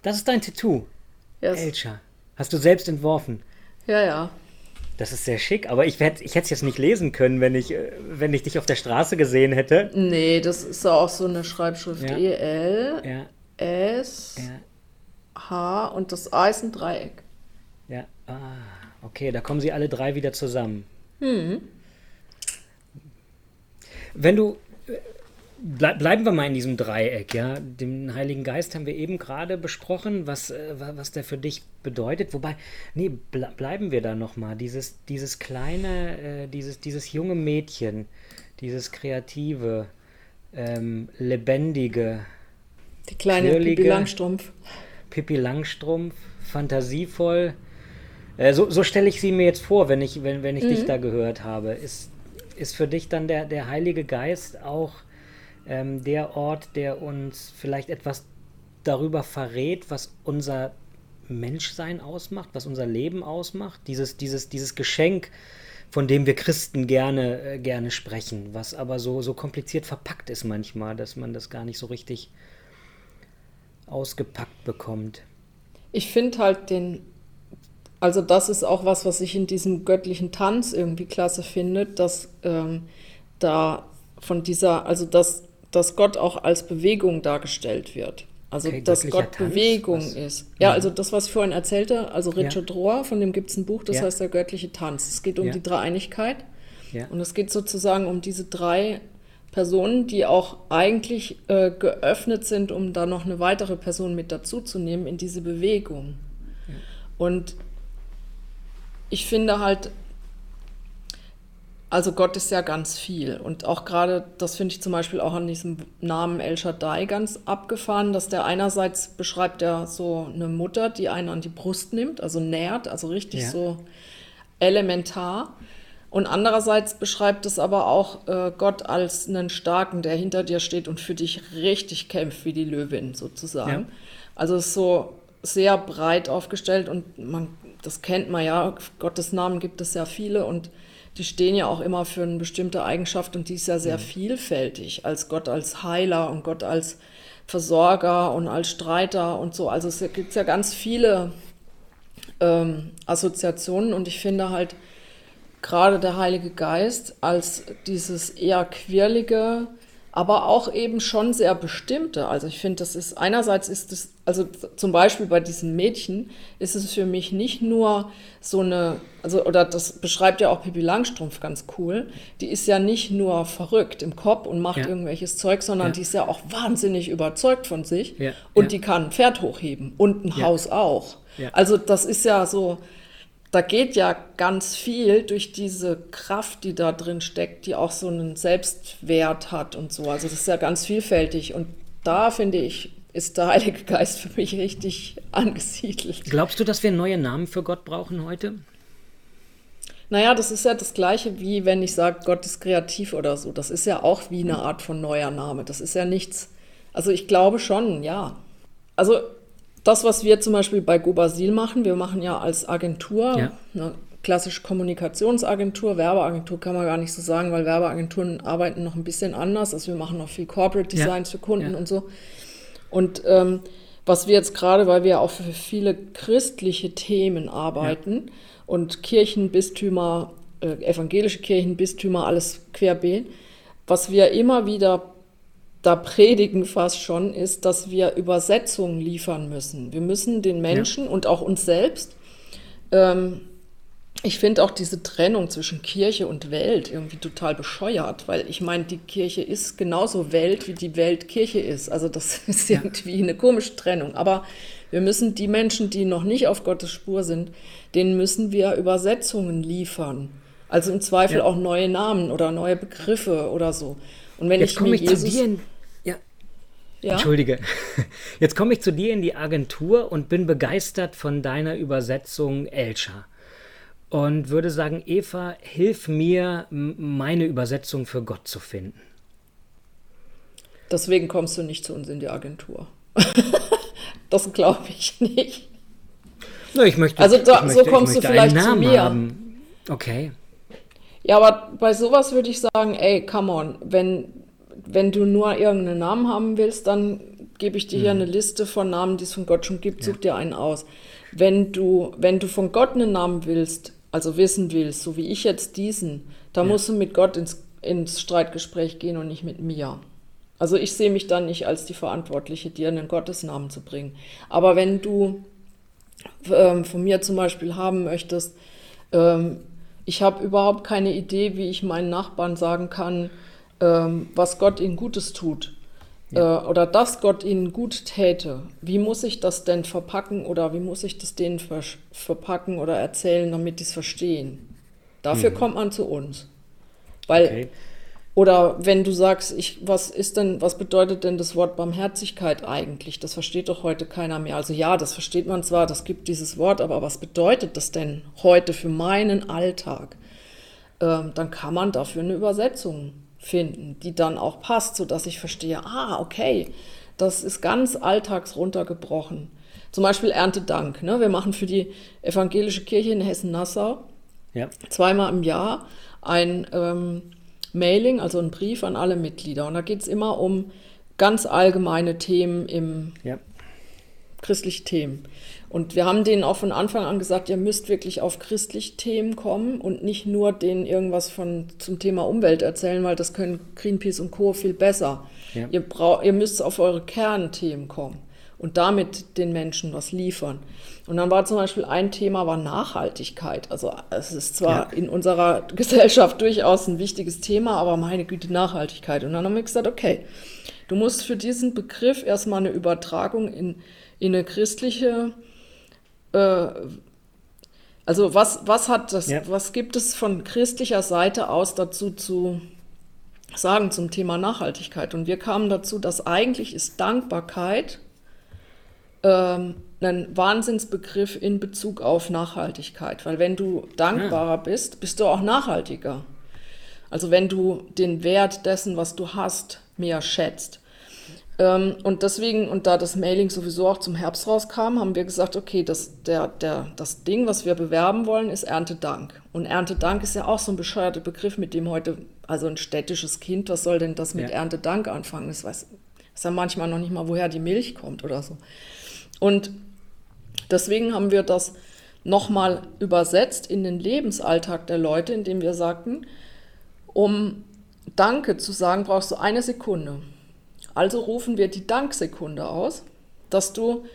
Das ist dein Tattoo. Yes. Elcha. Hast du selbst entworfen? Ja, ja. Das ist sehr schick, aber ich, hätte ich es jetzt nicht lesen können, wenn ich, äh, wenn ich dich auf der Straße gesehen hätte. Nee, das ist auch so eine Schreibschrift. Ja. E-L, ja. S, ja. H und das A ist ein Dreieck. Ja, ah, okay, da kommen sie alle drei wieder zusammen. Hm. Wenn du Ble bleiben wir mal in diesem Dreieck, ja. Den Heiligen Geist haben wir eben gerade besprochen, was, äh, was der für dich bedeutet. Wobei, nee, ble bleiben wir da nochmal. Dieses, dieses kleine, äh, dieses, dieses junge Mädchen, dieses kreative, ähm, lebendige. Die kleine Pippi Langstrumpf. Pippi Langstrumpf, fantasievoll. Äh, so so stelle ich sie mir jetzt vor, wenn ich, wenn, wenn ich mhm. dich da gehört habe. Ist, ist für dich dann der, der Heilige Geist auch ähm, der Ort, der uns vielleicht etwas darüber verrät, was unser Menschsein ausmacht, was unser Leben ausmacht? Dieses, dieses, dieses Geschenk, von dem wir Christen gerne, äh, gerne sprechen, was aber so, so kompliziert verpackt ist manchmal, dass man das gar nicht so richtig ausgepackt bekommt. Ich finde halt den also das ist auch was, was ich in diesem göttlichen Tanz irgendwie klasse finde, dass ähm, da von dieser, also dass, dass Gott auch als Bewegung dargestellt wird. Also okay, dass Gott Tanz? Bewegung was? ist. Ja, ja, also das, was ich vorhin erzählte, also Richard ja. Rohr, von dem gibt es ein Buch, das ja. heißt der göttliche Tanz. Es geht um die Dreieinigkeit. Und es geht sozusagen um diese drei Personen, die auch eigentlich äh, geöffnet sind, um da noch eine weitere Person mit dazuzunehmen in diese Bewegung. Und ich finde halt, also Gott ist ja ganz viel. Und auch gerade, das finde ich zum Beispiel auch an diesem Namen El Shaddai ganz abgefahren, dass der einerseits beschreibt ja so eine Mutter, die einen an die Brust nimmt, also nährt, also richtig ja. so elementar. Und andererseits beschreibt es aber auch äh, Gott als einen Starken, der hinter dir steht und für dich richtig kämpft, wie die Löwin sozusagen. Ja. Also ist so sehr breit aufgestellt und man das kennt man ja, Gottes Namen gibt es ja viele und die stehen ja auch immer für eine bestimmte Eigenschaft und die ist ja sehr mhm. vielfältig als Gott als Heiler und Gott als Versorger und als Streiter und so. Also es gibt ja ganz viele ähm, Assoziationen und ich finde halt gerade der Heilige Geist als dieses eher quirlige, aber auch eben schon sehr bestimmte. Also ich finde, das ist einerseits ist es, also zum Beispiel bei diesem Mädchen ist es für mich nicht nur so eine, also oder das beschreibt ja auch Pippi Langstrumpf ganz cool. Die ist ja nicht nur verrückt im Kopf und macht ja. irgendwelches Zeug, sondern ja. die ist ja auch wahnsinnig überzeugt von sich ja. und die kann ein Pferd hochheben und ein Haus auch. Also das ist ja so, da geht ja ganz viel durch diese Kraft, die da drin steckt, die auch so einen Selbstwert hat und so. Also das ist ja ganz vielfältig. Und da finde ich, ist der Heilige Geist für mich richtig angesiedelt. Glaubst du, dass wir neue Namen für Gott brauchen heute? Naja, das ist ja das Gleiche, wie wenn ich sage, Gott ist kreativ oder so. Das ist ja auch wie eine Art von neuer Name. Das ist ja nichts. Also ich glaube schon, ja. Also das, was wir zum Beispiel bei Gobasil machen, wir machen ja als Agentur, ja. eine klassische Kommunikationsagentur, Werbeagentur kann man gar nicht so sagen, weil Werbeagenturen arbeiten noch ein bisschen anders. Also wir machen noch viel Corporate Designs ja. für Kunden ja. und so. Und ähm, was wir jetzt gerade, weil wir auch für viele christliche Themen arbeiten und Kirchen, Bistümer, äh, evangelische Kirchen, Bistümer, alles querbeet, was wir immer wieder da predigen fast schon, ist, dass wir Übersetzungen liefern müssen. Wir müssen den Menschen ja. und auch uns selbst ähm, ich finde auch diese Trennung zwischen Kirche und Welt irgendwie total bescheuert, weil ich meine, die Kirche ist genauso Welt, wie die Welt Kirche ist. Also das ist ja. irgendwie eine komische Trennung. Aber wir müssen die Menschen, die noch nicht auf Gottes Spur sind, denen müssen wir Übersetzungen liefern. Also im Zweifel ja. auch neue Namen oder neue Begriffe oder so. Und wenn Jetzt ich mir ich Jesus, zu dir in, ja. Entschuldige. Jetzt komme ich zu dir in die Agentur und bin begeistert von deiner Übersetzung Elcha und würde sagen, Eva, hilf mir, meine Übersetzung für Gott zu finden. Deswegen kommst du nicht zu uns in die Agentur. das glaube ich nicht. Na, ich möchte, also da, ich so kommst du vielleicht zu mir. Haben. Okay. Ja, aber bei sowas würde ich sagen, ey, come on, wenn, wenn du nur irgendeinen Namen haben willst, dann gebe ich dir hier hm. eine Liste von Namen, die es von Gott schon gibt, such ja. dir einen aus. Wenn du, wenn du von Gott einen Namen willst, also wissen willst, so wie ich jetzt diesen, da ja. musst du mit Gott ins, ins Streitgespräch gehen und nicht mit mir. Also ich sehe mich dann nicht als die Verantwortliche, dir einen Gottesnamen zu bringen. Aber wenn du ähm, von mir zum Beispiel haben möchtest, ähm, ich habe überhaupt keine Idee, wie ich meinen Nachbarn sagen kann, ähm, was Gott ihnen Gutes tut ja. äh, oder dass Gott ihnen gut täte, wie muss ich das denn verpacken oder wie muss ich das denen ver verpacken oder erzählen, damit die es verstehen? Dafür mhm. kommt man zu uns. Weil, okay. oder wenn du sagst, ich, was ist denn, was bedeutet denn das Wort Barmherzigkeit eigentlich? Das versteht doch heute keiner mehr. Also ja, das versteht man zwar, das gibt dieses Wort, aber was bedeutet das denn heute für meinen Alltag? Ähm, dann kann man dafür eine Übersetzung finden, die dann auch passt, sodass ich verstehe, ah, okay, das ist ganz alltags runtergebrochen. Zum Beispiel Erntedank. Ne? Wir machen für die evangelische Kirche in Hessen-Nassau ja. zweimal im Jahr ein ähm, Mailing, also ein Brief an alle Mitglieder. Und da geht es immer um ganz allgemeine Themen im ja. christliche Themen. Und wir haben denen auch von Anfang an gesagt, ihr müsst wirklich auf christliche Themen kommen und nicht nur denen irgendwas von, zum Thema Umwelt erzählen, weil das können Greenpeace und Co. viel besser. Ja. Ihr, brauch, ihr müsst auf eure Kernthemen kommen und damit den Menschen was liefern. Und dann war zum Beispiel ein Thema war Nachhaltigkeit. Also es ist zwar ja. in unserer Gesellschaft durchaus ein wichtiges Thema, aber meine Güte, Nachhaltigkeit. Und dann haben wir gesagt, okay, du musst für diesen Begriff erstmal eine Übertragung in, in eine christliche äh, also was, was hat das, ja. was gibt es von christlicher Seite aus dazu zu sagen zum Thema Nachhaltigkeit? Und wir kamen dazu, dass eigentlich ist Dankbarkeit ähm, ein Wahnsinnsbegriff in Bezug auf Nachhaltigkeit. Weil wenn du dankbarer bist, bist du auch nachhaltiger. Also wenn du den Wert dessen, was du hast, mehr schätzt. Ähm, und deswegen, und da das Mailing sowieso auch zum Herbst rauskam, haben wir gesagt, okay, das, der, der, das Ding, was wir bewerben wollen, ist Erntedank. Und Erntedank ist ja auch so ein bescheuerter Begriff, mit dem heute, also ein städtisches Kind, was soll denn das mit ja. Erntedank anfangen? Das weiß, weiß ja manchmal noch nicht mal, woher die Milch kommt oder so. Und deswegen haben wir das nochmal übersetzt in den Lebensalltag der Leute, indem wir sagten, um Danke zu sagen, brauchst du eine Sekunde. Also rufen wir die Danksekunde aus, dass du,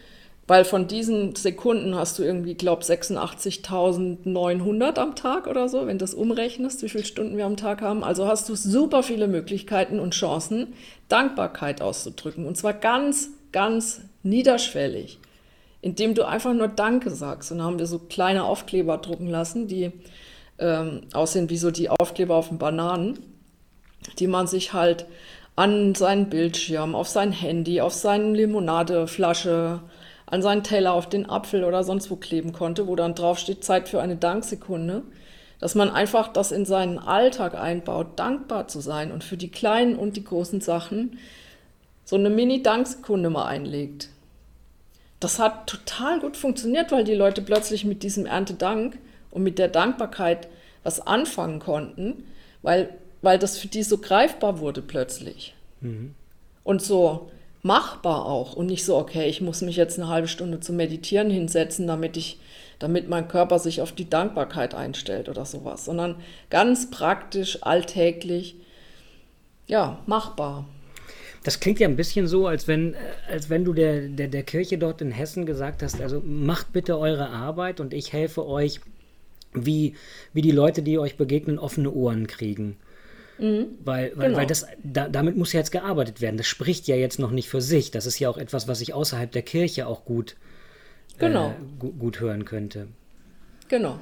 weil von diesen Sekunden hast du irgendwie, glaube 86.900 am Tag oder so, wenn du das umrechnest, wie viele Stunden wir am Tag haben. Also hast du super viele Möglichkeiten und Chancen, Dankbarkeit auszudrücken. Und zwar ganz, ganz niederschwellig, indem du einfach nur Danke sagst. Und dann haben wir so kleine Aufkleber drucken lassen, die ähm, aussehen wie so die Aufkleber auf den Bananen, die man sich halt an seinen Bildschirm, auf sein Handy, auf seine Limonadeflasche, an seinen Teller, auf den Apfel oder sonst wo kleben konnte, wo dann drauf steht Zeit für eine Danksekunde, dass man einfach das in seinen Alltag einbaut, dankbar zu sein und für die kleinen und die großen Sachen so eine Mini-Danksekunde mal einlegt. Das hat total gut funktioniert, weil die Leute plötzlich mit diesem Erntedank und mit der Dankbarkeit was anfangen konnten, weil weil das für die so greifbar wurde plötzlich. Mhm. Und so machbar auch und nicht so, okay, ich muss mich jetzt eine halbe Stunde zum Meditieren hinsetzen, damit ich, damit mein Körper sich auf die Dankbarkeit einstellt oder sowas, sondern ganz praktisch, alltäglich, ja, machbar. Das klingt ja ein bisschen so, als wenn, äh, als wenn du der, der, der Kirche dort in Hessen gesagt hast, also macht bitte eure Arbeit und ich helfe euch, wie, wie die Leute, die euch begegnen, offene Ohren kriegen. Mhm. Weil, weil, genau. weil das, da, damit muss ja jetzt gearbeitet werden. Das spricht ja jetzt noch nicht für sich. Das ist ja auch etwas, was ich außerhalb der Kirche auch gut, genau. äh, gu gut hören könnte. Genau.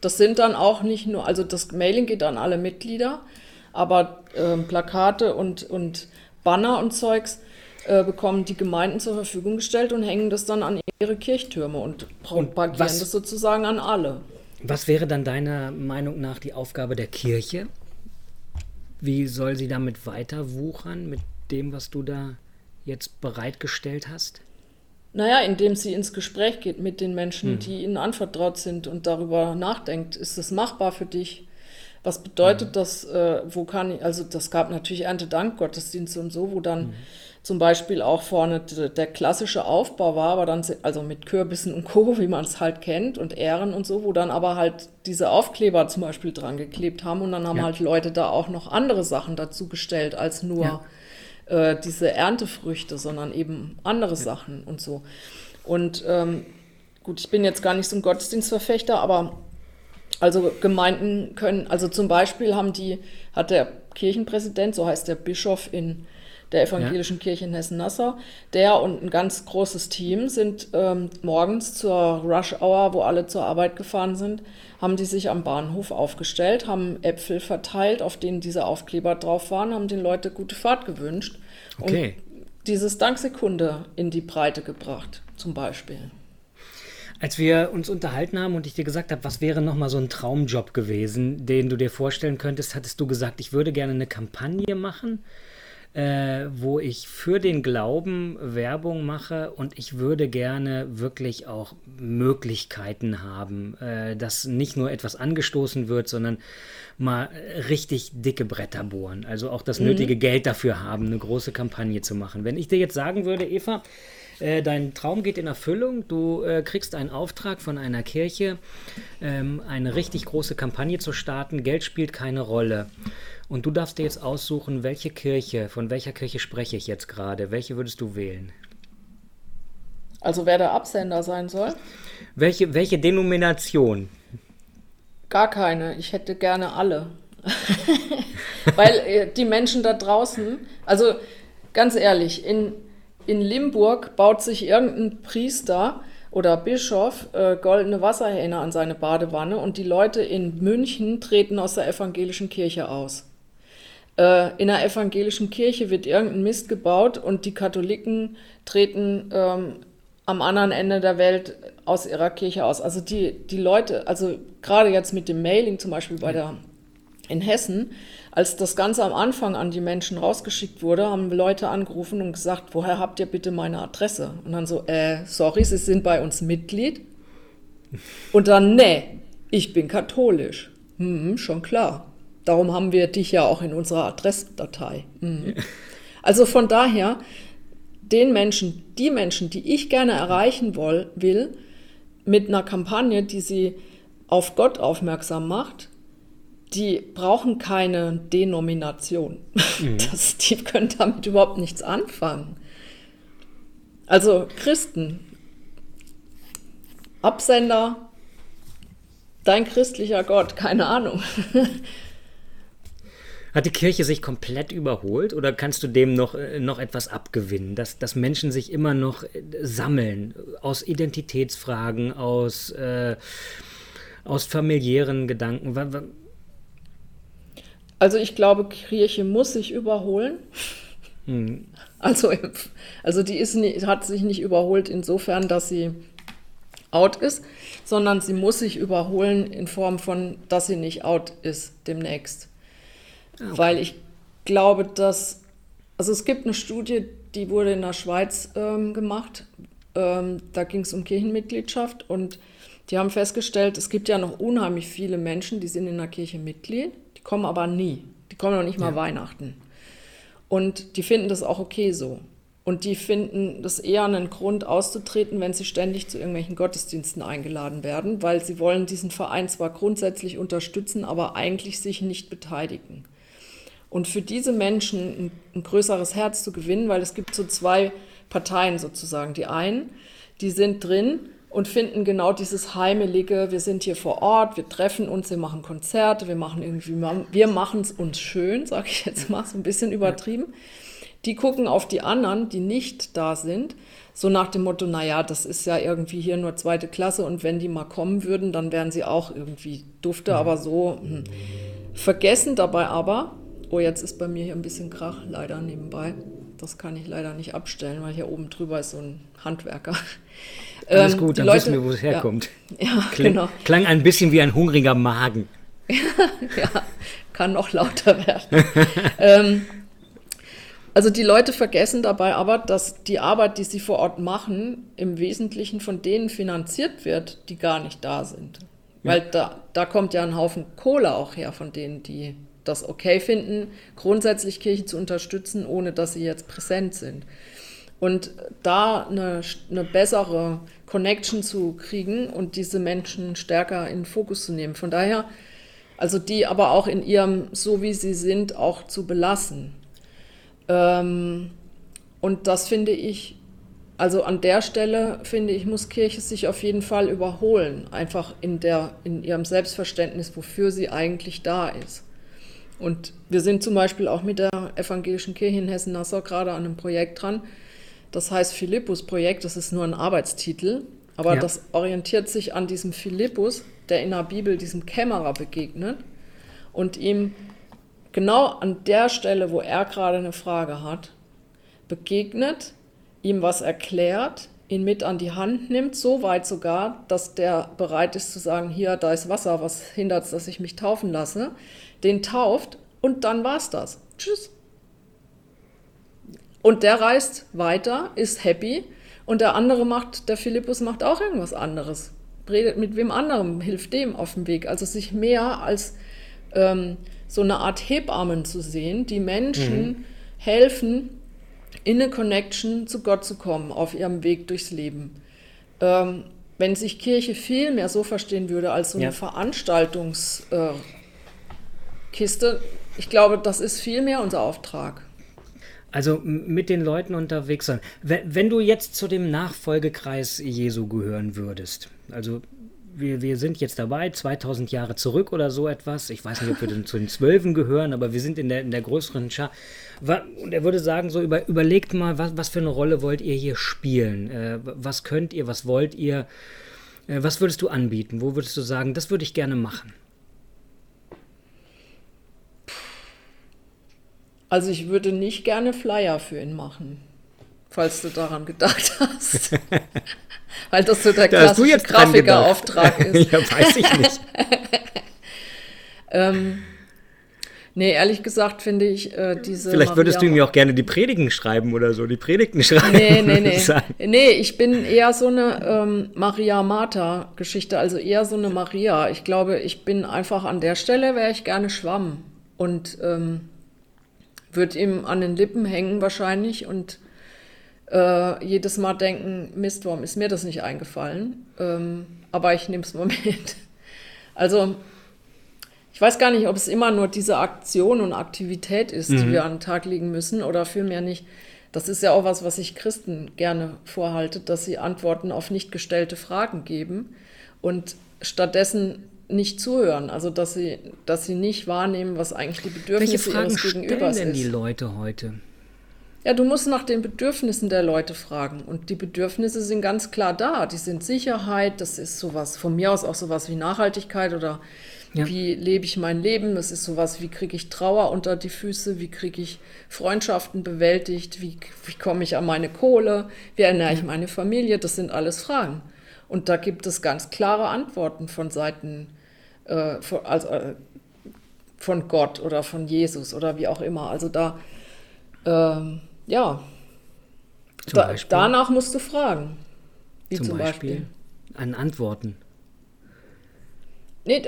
Das sind dann auch nicht nur, also das Mailing geht an alle Mitglieder, aber äh, Plakate und, und Banner und Zeugs äh, bekommen die Gemeinden zur Verfügung gestellt und hängen das dann an ihre Kirchtürme und propagieren das sozusagen an alle. Was wäre dann deiner Meinung nach die Aufgabe der Kirche? Wie soll sie damit weiter wuchern mit dem, was du da jetzt bereitgestellt hast? Naja, indem sie ins Gespräch geht mit den Menschen, hm. die ihnen anvertraut sind und darüber nachdenkt, ist es machbar für dich? Was bedeutet hm. das, äh, wo kann ich, also das gab natürlich Erntedank-Gottesdienste und so, wo dann hm. Zum Beispiel auch vorne der klassische Aufbau war, aber dann, also mit Kürbissen und Co., wie man es halt kennt und Ehren und so, wo dann aber halt diese Aufkleber zum Beispiel dran geklebt haben und dann haben ja. halt Leute da auch noch andere Sachen dazu gestellt als nur ja äh, diese Erntefrüchte, sondern eben andere Sachen und so. Und ähm, gut, ich bin jetzt gar nicht so ein Gottesdienstverfechter, aber also Gemeinden können, also zum Beispiel haben die, hat der Kirchenpräsident, so heißt der Bischof in der evangelischen ja. Kirche in Hessen-Nassau. Der und ein ganz großes Team sind ähm, morgens zur Rush Hour, wo alle zur Arbeit gefahren sind, haben die sich am Bahnhof aufgestellt, haben Äpfel verteilt, auf denen diese Aufkleber drauf waren, haben den Leuten gute Fahrt gewünscht okay. und dieses Danksekunde in die Breite gebracht, zum Beispiel. Als wir uns unterhalten haben und ich dir gesagt habe, was wäre nochmal so ein Traumjob gewesen, den du dir vorstellen könntest, hattest du gesagt, ich würde gerne eine Kampagne machen äh, wo ich für den Glauben Werbung mache und ich würde gerne wirklich auch Möglichkeiten haben, äh, dass nicht nur etwas angestoßen wird, sondern mal richtig dicke Bretter bohren. Also auch das mhm. nötige Geld dafür haben, eine große Kampagne zu machen. Wenn ich dir jetzt sagen würde, Eva, äh, dein Traum geht in Erfüllung. Du äh, kriegst einen Auftrag von einer Kirche, ähm, eine richtig große Kampagne zu starten. Geld spielt keine Rolle. Und du darfst dir jetzt aussuchen, welche Kirche, von welcher Kirche spreche ich jetzt gerade? Welche würdest du wählen? Also wer der Absender sein soll? Welche, welche Denomination? Gar keine. Ich hätte gerne alle. Weil äh, die Menschen da draußen, also ganz ehrlich, in, in Limburg baut sich irgendein Priester oder Bischof äh, goldene Wasserhähne an seine Badewanne und die Leute in München treten aus der evangelischen Kirche aus äh, in der evangelischen Kirche wird irgendein Mist gebaut und die Katholiken treten ähm, am anderen Ende der Welt aus ihrer Kirche aus. Also die, die Leute, also gerade jetzt mit dem Mailing zum Beispiel bei der in Hessen, als das Ganze am Anfang an die Menschen rausgeschickt wurde, haben Leute angerufen und gesagt, woher habt ihr bitte meine Adresse? Und dann so, äh, sorry, Sie sind bei uns Mitglied. Und dann, nee, ich bin katholisch. Hm, schon klar. Darum haben wir dich ja auch in unserer Adressdatei. Mhm. Also von daher, den Menschen, die Menschen, die ich gerne erreichen woll, will, mit einer Kampagne, die sie auf Gott aufmerksam macht, die brauchen keine Denomination. Mhm. Das, die können damit überhaupt nichts anfangen. Also Christen, Absender, dein christlicher Gott, keine Ahnung. Hat die Kirche sich komplett überholt oder kannst du dem noch, äh, noch etwas abgewinnen, dass, dass Menschen sich immer noch äh, sammeln aus Identitätsfragen, aus, äh, aus familiären Gedanken? Also ich glaube, Kirche muss sich überholen. Hm. Also, also die ist nie, hat sich nicht überholt insofern, dass sie out ist, sondern sie muss sich überholen in Form von, dass sie nicht out ist demnächst. Ah. Weil ich glaube, dass, also es gibt eine Studie, die wurde in der Schweiz ähm, gemacht. Ähm, da ging es um Kirchenmitgliedschaft und die haben festgestellt, es gibt ja noch unheimlich viele Menschen, die sind in der Kirche Mitglied, die kommen aber nie. Die kommen noch nicht mal ja. Weihnachten. Und die finden das auch okay so. Und die finden das eher einen Grund auszutreten, wenn sie ständig zu irgendwelchen Gottesdiensten eingeladen werden, weil sie wollen diesen Verein zwar grundsätzlich unterstützen, aber eigentlich sich nicht beteiligen. Und für diese Menschen ein, ein größeres Herz zu gewinnen, weil es gibt so zwei Parteien sozusagen. Die einen, die sind drin und finden genau dieses heimelige, wir sind hier vor Ort, wir treffen uns, wir machen Konzerte, wir machen irgendwie, wir machen es uns schön, sage ich jetzt mal, so ein bisschen übertrieben. Die gucken auf die anderen, die nicht da sind, so nach dem Motto, naja, das ist ja irgendwie hier nur zweite Klasse und wenn die mal kommen würden, dann wären sie auch irgendwie dufte, mhm. aber so. Hm. Vergessen dabei aber, oh, jetzt ist bei mir hier ein bisschen Krach, leider nebenbei. Das kann ich leider nicht abstellen, weil hier oben drüber ist so ein Handwerker. Alles ähm, gut, dann Leute, wissen wir, wo es herkommt. Ja, ja Kling, genau. Klang ein bisschen wie ein hungriger Magen. ja, kann noch lauter werden. ähm, also die Leute vergessen dabei aber, dass die Arbeit, die sie vor Ort machen, im Wesentlichen von denen finanziert wird, die gar nicht da sind. Ja. Weil da, da kommt ja ein Haufen Kohle auch her von denen, die das okay finden, grundsätzlich Kirche zu unterstützen, ohne dass sie jetzt präsent sind. Und da eine, eine bessere Connection zu kriegen und diese Menschen stärker in den Fokus zu nehmen. Von daher, also die aber auch in ihrem, so wie sie sind, auch zu belassen. Ähm, und das finde ich, also an der Stelle finde ich, muss Kirche sich auf jeden Fall überholen, einfach in, der, in ihrem Selbstverständnis, wofür sie eigentlich da ist. Und wir sind zum Beispiel auch mit der Evangelischen Kirche in Hessen-Nassau gerade an einem Projekt dran. Das heißt Philippus-Projekt, das ist nur ein Arbeitstitel, aber ja. das orientiert sich an diesem Philippus, der in der Bibel diesem Kämmerer begegnet und ihm genau an der Stelle, wo er gerade eine Frage hat, begegnet, ihm was erklärt, ihn mit an die Hand nimmt, so weit sogar, dass der bereit ist zu sagen, hier, da ist Wasser, was hindert es, dass ich mich taufen lasse den tauft und dann war's das. Tschüss. Und der reist weiter, ist happy und der andere macht, der Philippus macht auch irgendwas anderes. Redet mit wem anderem, hilft dem auf dem Weg. Also sich mehr als ähm, so eine Art Hebammen zu sehen, die Menschen mhm. helfen, in eine Connection zu Gott zu kommen auf ihrem Weg durchs Leben. Ähm, wenn sich Kirche viel mehr so verstehen würde als so eine ja. Veranstaltungs- äh, Kiste. Ich glaube, das ist vielmehr unser Auftrag. Also mit den Leuten unterwegs sein. Wenn du jetzt zu dem Nachfolgekreis Jesu gehören würdest, also wir, wir sind jetzt dabei, 2000 Jahre zurück oder so etwas. Ich weiß nicht, ob wir denn zu den Zwölfen gehören, aber wir sind in der, in der größeren Schar. Und er würde sagen, so über, überlegt mal, was, was für eine Rolle wollt ihr hier spielen? Äh, was könnt ihr, was wollt ihr? Äh, was würdest du anbieten? Wo würdest du sagen, das würde ich gerne machen? Also ich würde nicht gerne Flyer für ihn machen, falls du daran gedacht hast. Weil das so der klassische Grafikerauftrag ist. ja, weiß ich nicht. ähm, nee, ehrlich gesagt finde ich äh, diese. Vielleicht Maria würdest du ihm ja auch gerne die Predigen schreiben oder so, die Predigten schreiben. Nee, nee, nee. nee, ich bin eher so eine ähm, Maria-Martha-Geschichte, also eher so eine Maria. Ich glaube, ich bin einfach an der Stelle, wäre ich gerne Schwamm. Und. Ähm, wird ihm an den Lippen hängen wahrscheinlich und äh, jedes Mal denken, Mist, warum ist mir das nicht eingefallen? Ähm, aber ich nehme es mal mit. Also ich weiß gar nicht, ob es immer nur diese Aktion und Aktivität ist, mhm. die wir an den Tag legen müssen oder vielmehr nicht. Das ist ja auch was, was ich Christen gerne vorhalte, dass sie Antworten auf nicht gestellte Fragen geben und stattdessen nicht zuhören, also dass sie, dass sie nicht wahrnehmen, was eigentlich die Bedürfnisse Welche Fragen ihres Gegenübers stellen denn die Leute heute? Ja, du musst nach den Bedürfnissen der Leute fragen. Und die Bedürfnisse sind ganz klar da. Die sind Sicherheit, das ist sowas, von mir aus auch sowas wie Nachhaltigkeit oder ja. wie lebe ich mein Leben. Das ist sowas, wie kriege ich Trauer unter die Füße, wie kriege ich Freundschaften bewältigt, wie, wie komme ich an meine Kohle, wie ernähre ich meine Familie. Das sind alles Fragen. Und da gibt es ganz klare Antworten von Seiten äh, von, also, äh, von Gott oder von Jesus oder wie auch immer. Also da, ähm, ja, da, danach musst du fragen. Wie zum, zum Beispiel? Beispiel? An Antworten. Nee,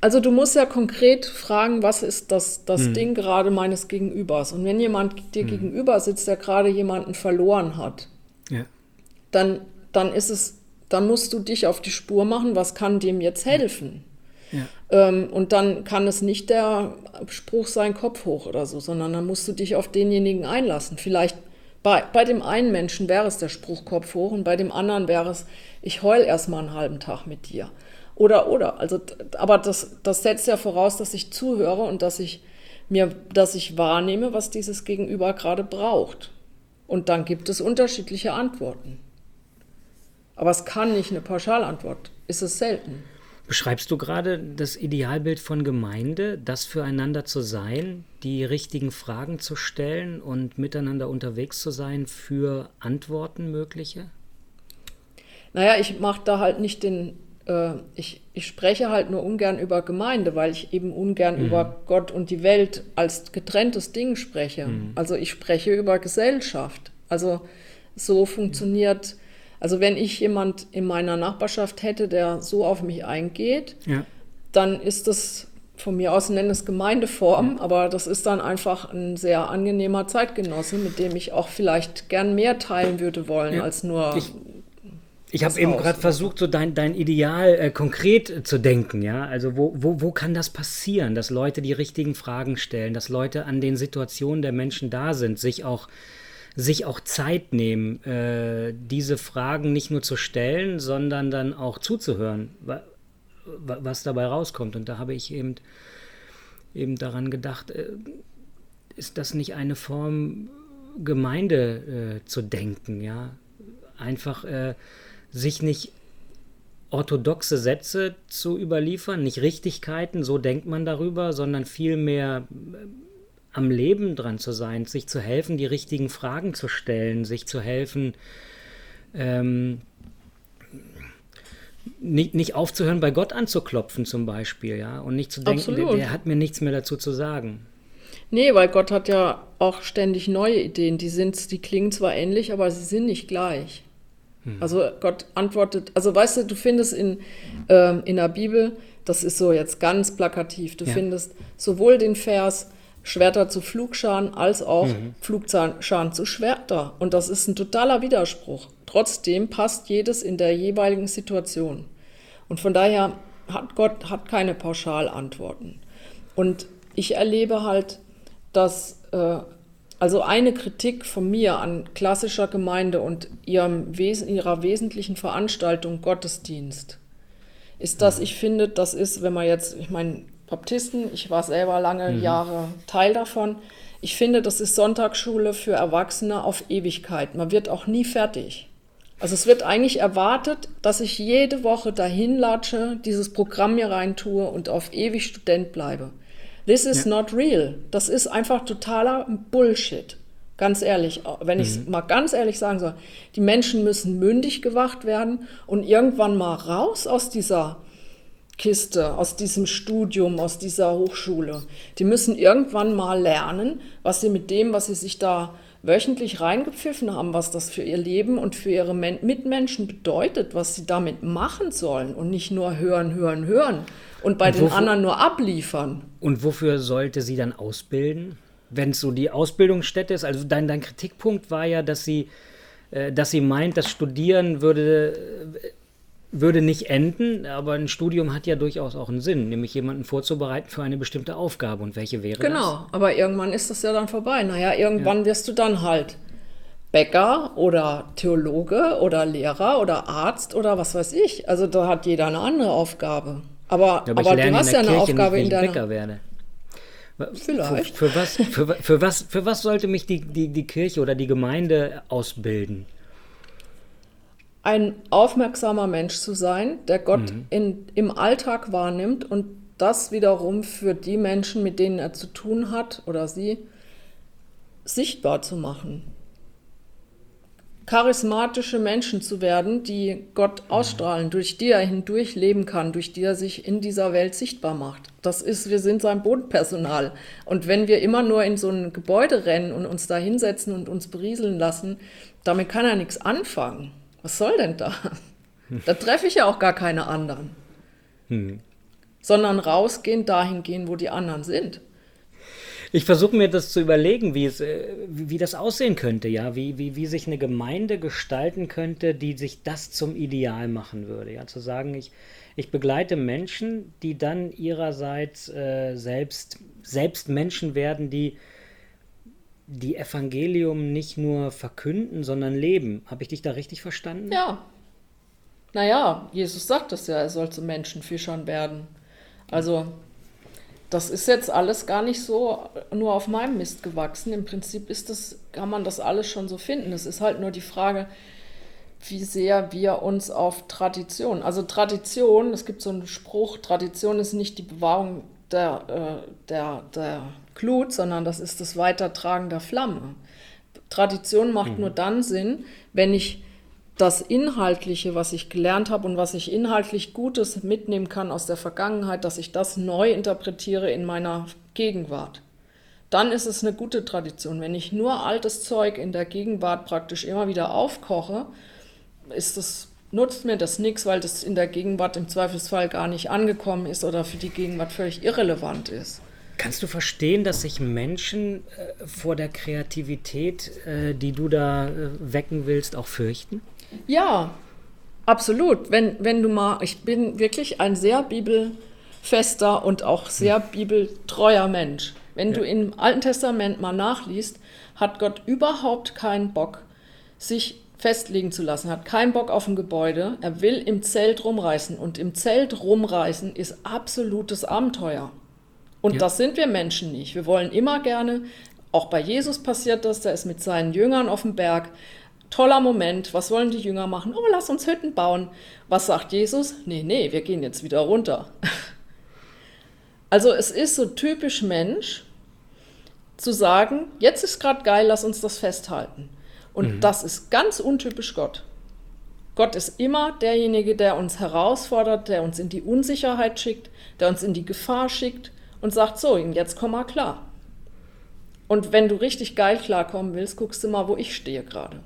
also du musst ja konkret fragen, was ist das, das hm. Ding gerade meines Gegenübers? Und wenn jemand dir hm. gegenüber sitzt, der gerade jemanden verloren hat, ja. dann, dann ist es dann musst du dich auf die Spur machen, was kann dem jetzt helfen? Ähm, und dann kann es nicht der Spruch sein, Kopf hoch oder so, sondern dann musst du dich auf denjenigen einlassen. Vielleicht bei, bei dem einen Menschen wäre es der Spruch Kopf hoch und bei dem anderen wäre es, ich heul erstmal einen halben Tag mit dir. Oder, oder. Also, aber das, das setzt ja voraus, dass ich zuhöre und dass ich mir, dass ich wahrnehme, was dieses Gegenüber gerade braucht. Und dann gibt es unterschiedliche Antworten. Aber es kann nicht eine Pauschalantwort, ist es selten. Beschreibst du gerade das Idealbild von Gemeinde, das füreinander zu sein, die richtigen Fragen zu stellen und miteinander unterwegs zu sein für Antworten mögliche? Naja, ich mache da halt nicht den äh, ich, ich spreche halt nur ungern über Gemeinde, weil ich eben ungern mhm. über Gott und die Welt als getrenntes Ding spreche. Mhm. Also ich spreche über Gesellschaft. Also so funktioniert, also wenn ich jemand in meiner Nachbarschaft hätte, der so auf mich eingeht, ja. dann ist das von mir aus nennt es Gemeindeform, ja. aber das ist dann einfach ein sehr angenehmer Zeitgenosse, mit dem ich auch vielleicht gern mehr teilen würde wollen ja. als nur ich, ich habe eben gerade versucht, so dein, dein Ideal äh, konkret äh, zu denken, ja. Also wo, wo, wo kann das passieren, dass Leute die richtigen Fragen stellen, dass Leute an den Situationen der Menschen da sind, sich auch, sich auch Zeit nehmen, äh, diese Fragen nicht nur zu stellen, sondern dann auch zuzuhören, wa, wa, was dabei rauskommt. Und da habe ich eben, eben daran gedacht, äh, ist das nicht eine Form, Gemeinde äh, zu denken, ja? Einfach äh, sich nicht orthodoxe Sätze zu überliefern, nicht Richtigkeiten, so denkt man darüber, sondern vielmehr äh, am Leben dran zu sein, sich zu helfen, die richtigen Fragen zu stellen, sich zu helfen, ähm, nicht, nicht aufzuhören, bei Gott anzuklopfen zum Beispiel, ja, und nicht zu denken, der, der, hat mir nichts mehr dazu zu sagen. Nee, weil Gott hat ja auch ständig neue Ideen, die sind, die klingen zwar ähnlich, aber sie sind nicht gleich. Hm. Also Gott antwortet, also weißt du, du findest in, äh, in der Bibel, das ist so jetzt ganz plakativ, du ja. findest sowohl den Vers Schwerter zu Flugscharen als auch mhm. Flugscharen zu Schwerter. Und das ist ein totaler Widerspruch. Trotzdem passt jedes in der jeweiligen Situation. Und von daher hat Gott hat keine Pauschalantworten. Und ich erlebe halt, dass äh, also eine Kritik von mir an klassischer Gemeinde und ihrem Wesen, ihrer wesentlichen Veranstaltung Gottesdienst ist, dass ich finde, das ist, wenn man jetzt, ich meine, Baptisten, ich war selber lange mhm. Jahre Teil davon, ich finde, das ist Sonntagsschule für Erwachsene auf Ewigkeit. Man wird auch nie fertig. Also es wird eigentlich erwartet, dass ich jede Woche dahin latsche, dieses Programm mir reintue und auf ewig Student bleibe. This is ja. not real. Das ist einfach totaler Bullshit. Ganz ehrlich, wenn ich es mhm. mal ganz ehrlich sagen soll, die Menschen müssen mündig gewacht werden und irgendwann mal raus aus dieser Kiste, aus diesem Studium, aus dieser Hochschule. Die müssen irgendwann mal lernen, was sie mit dem, was sie sich da wöchentlich reingepfiffen haben, was das für ihr Leben und für ihre Mitmenschen bedeutet, was sie damit machen sollen und nicht nur hören, hören, hören und bei und den wofür, anderen nur abliefern. Und wofür sollte sie dann ausbilden? Wenn es so die Ausbildungsstätte ist, also dein, dein Kritikpunkt war ja, dass sie, äh, dass sie meint, das Studieren würde, äh, würde nicht enden, aber ein Studium hat ja durchaus auch einen Sinn, nämlich jemanden vorzubereiten für eine bestimmte Aufgabe. Und welche wäre genau, das? Genau, aber irgendwann ist das ja dann vorbei. Naja, irgendwann ja. wirst du dann halt Bäcker oder Theologe oder Lehrer oder Arzt oder was weiß ich. Also da hat jeder eine andere Aufgabe. Aber, ja, aber, aber du hast ja eine Kirche Aufgabe nicht, in deiner... Bäcker werde. Vielleicht. Für, für, was, für, für, was, für was sollte mich die, die, die Kirche oder die Gemeinde ausbilden? Ein aufmerksamer Mensch zu sein, der Gott mhm. in, im Alltag wahrnimmt und das wiederum für die Menschen, mit denen er zu tun hat oder sie, sichtbar zu machen charismatische Menschen zu werden, die Gott ausstrahlen, durch die er hindurch leben kann, durch die er sich in dieser Welt sichtbar macht. Das ist, wir sind sein Bodenpersonal. Und wenn wir immer nur in so ein Gebäude rennen und uns da hinsetzen und uns berieseln lassen, damit kann er nichts anfangen. Was soll denn da? Da treffe ich ja auch gar keine anderen. Hm. Sondern rausgehen, dahin gehen, wo die anderen sind ich versuche mir das zu überlegen, wie, es, äh, wie, wie das aussehen könnte, ja, wie, wie, wie sich eine Gemeinde gestalten könnte, die sich das zum Ideal machen würde. Ja, zu sagen, ich, ich begleite Menschen, die dann ihrerseits äh, selbst, selbst Menschen werden, die die Evangelium nicht nur verkünden, sondern leben. Habe ich dich da richtig verstanden? Ja. Naja, Jesus sagt das ja, er soll zu Menschenfischern werden. Also, das ist jetzt alles gar nicht so nur auf meinem Mist gewachsen. Im Prinzip ist das, kann man das alles schon so finden. Es ist halt nur die Frage, wie sehr wir uns auf Tradition, also Tradition, es gibt so einen Spruch, Tradition ist nicht die Bewahrung der, äh, der, der Glut, sondern das ist das Weitertragen der Flamme. Tradition macht mhm. nur dann Sinn, wenn ich das Inhaltliche, was ich gelernt habe und was ich inhaltlich Gutes mitnehmen kann aus der Vergangenheit, dass ich das neu interpretiere in meiner Gegenwart. Dann ist es eine gute Tradition. Wenn ich nur altes Zeug in der Gegenwart praktisch immer wieder aufkoche, ist das, nutzt mir das nichts, weil das in der Gegenwart im Zweifelsfall gar nicht angekommen ist oder für die Gegenwart völlig irrelevant ist. Kannst du verstehen, dass sich Menschen äh, vor der Kreativität, äh, die du da äh, wecken willst, auch fürchten? Ja, absolut. Wenn, wenn du mal, ich bin wirklich ein sehr bibelfester und auch sehr hm. bibeltreuer Mensch. Wenn ja. du im Alten Testament mal nachliest, hat Gott überhaupt keinen Bock, sich festlegen zu lassen, hat keinen Bock auf ein Gebäude. Er will im Zelt rumreißen und im Zelt rumreißen ist absolutes Abenteuer. Und ja. das sind wir Menschen nicht. Wir wollen immer gerne, auch bei Jesus passiert das, der ist mit seinen Jüngern auf dem Berg. Toller Moment, was wollen die Jünger machen? Oh, lass uns Hütten bauen. Was sagt Jesus? Nee, nee, wir gehen jetzt wieder runter. Also es ist so typisch Mensch zu sagen, jetzt ist gerade geil, lass uns das festhalten. Und mhm. das ist ganz untypisch Gott. Gott ist immer derjenige, der uns herausfordert, der uns in die Unsicherheit schickt, der uns in die Gefahr schickt und sagt, so, jetzt komm mal klar. Und wenn du richtig geil klarkommen willst, guckst du mal, wo ich stehe gerade.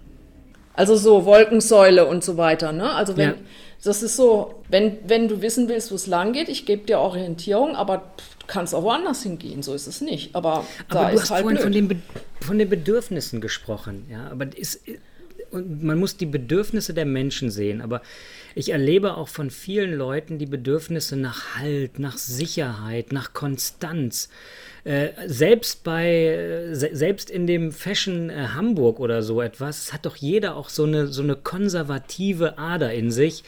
Also so Wolkensäule und so weiter. Ne? Also wenn, ja. das ist so, wenn, wenn du wissen willst, wo es lang geht, ich gebe dir Orientierung, aber du kannst auch woanders hingehen, so ist es nicht. Aber, aber da du ist hast halt vorhin von den, von den Bedürfnissen gesprochen, ja. Aber ist, und man muss die Bedürfnisse der Menschen sehen, aber ich erlebe auch von vielen Leuten die Bedürfnisse nach Halt, nach Sicherheit, nach Konstanz. Äh, selbst bei, äh, selbst in dem Fashion äh, Hamburg oder so etwas, hat doch jeder auch so eine, so eine konservative Ader in sich.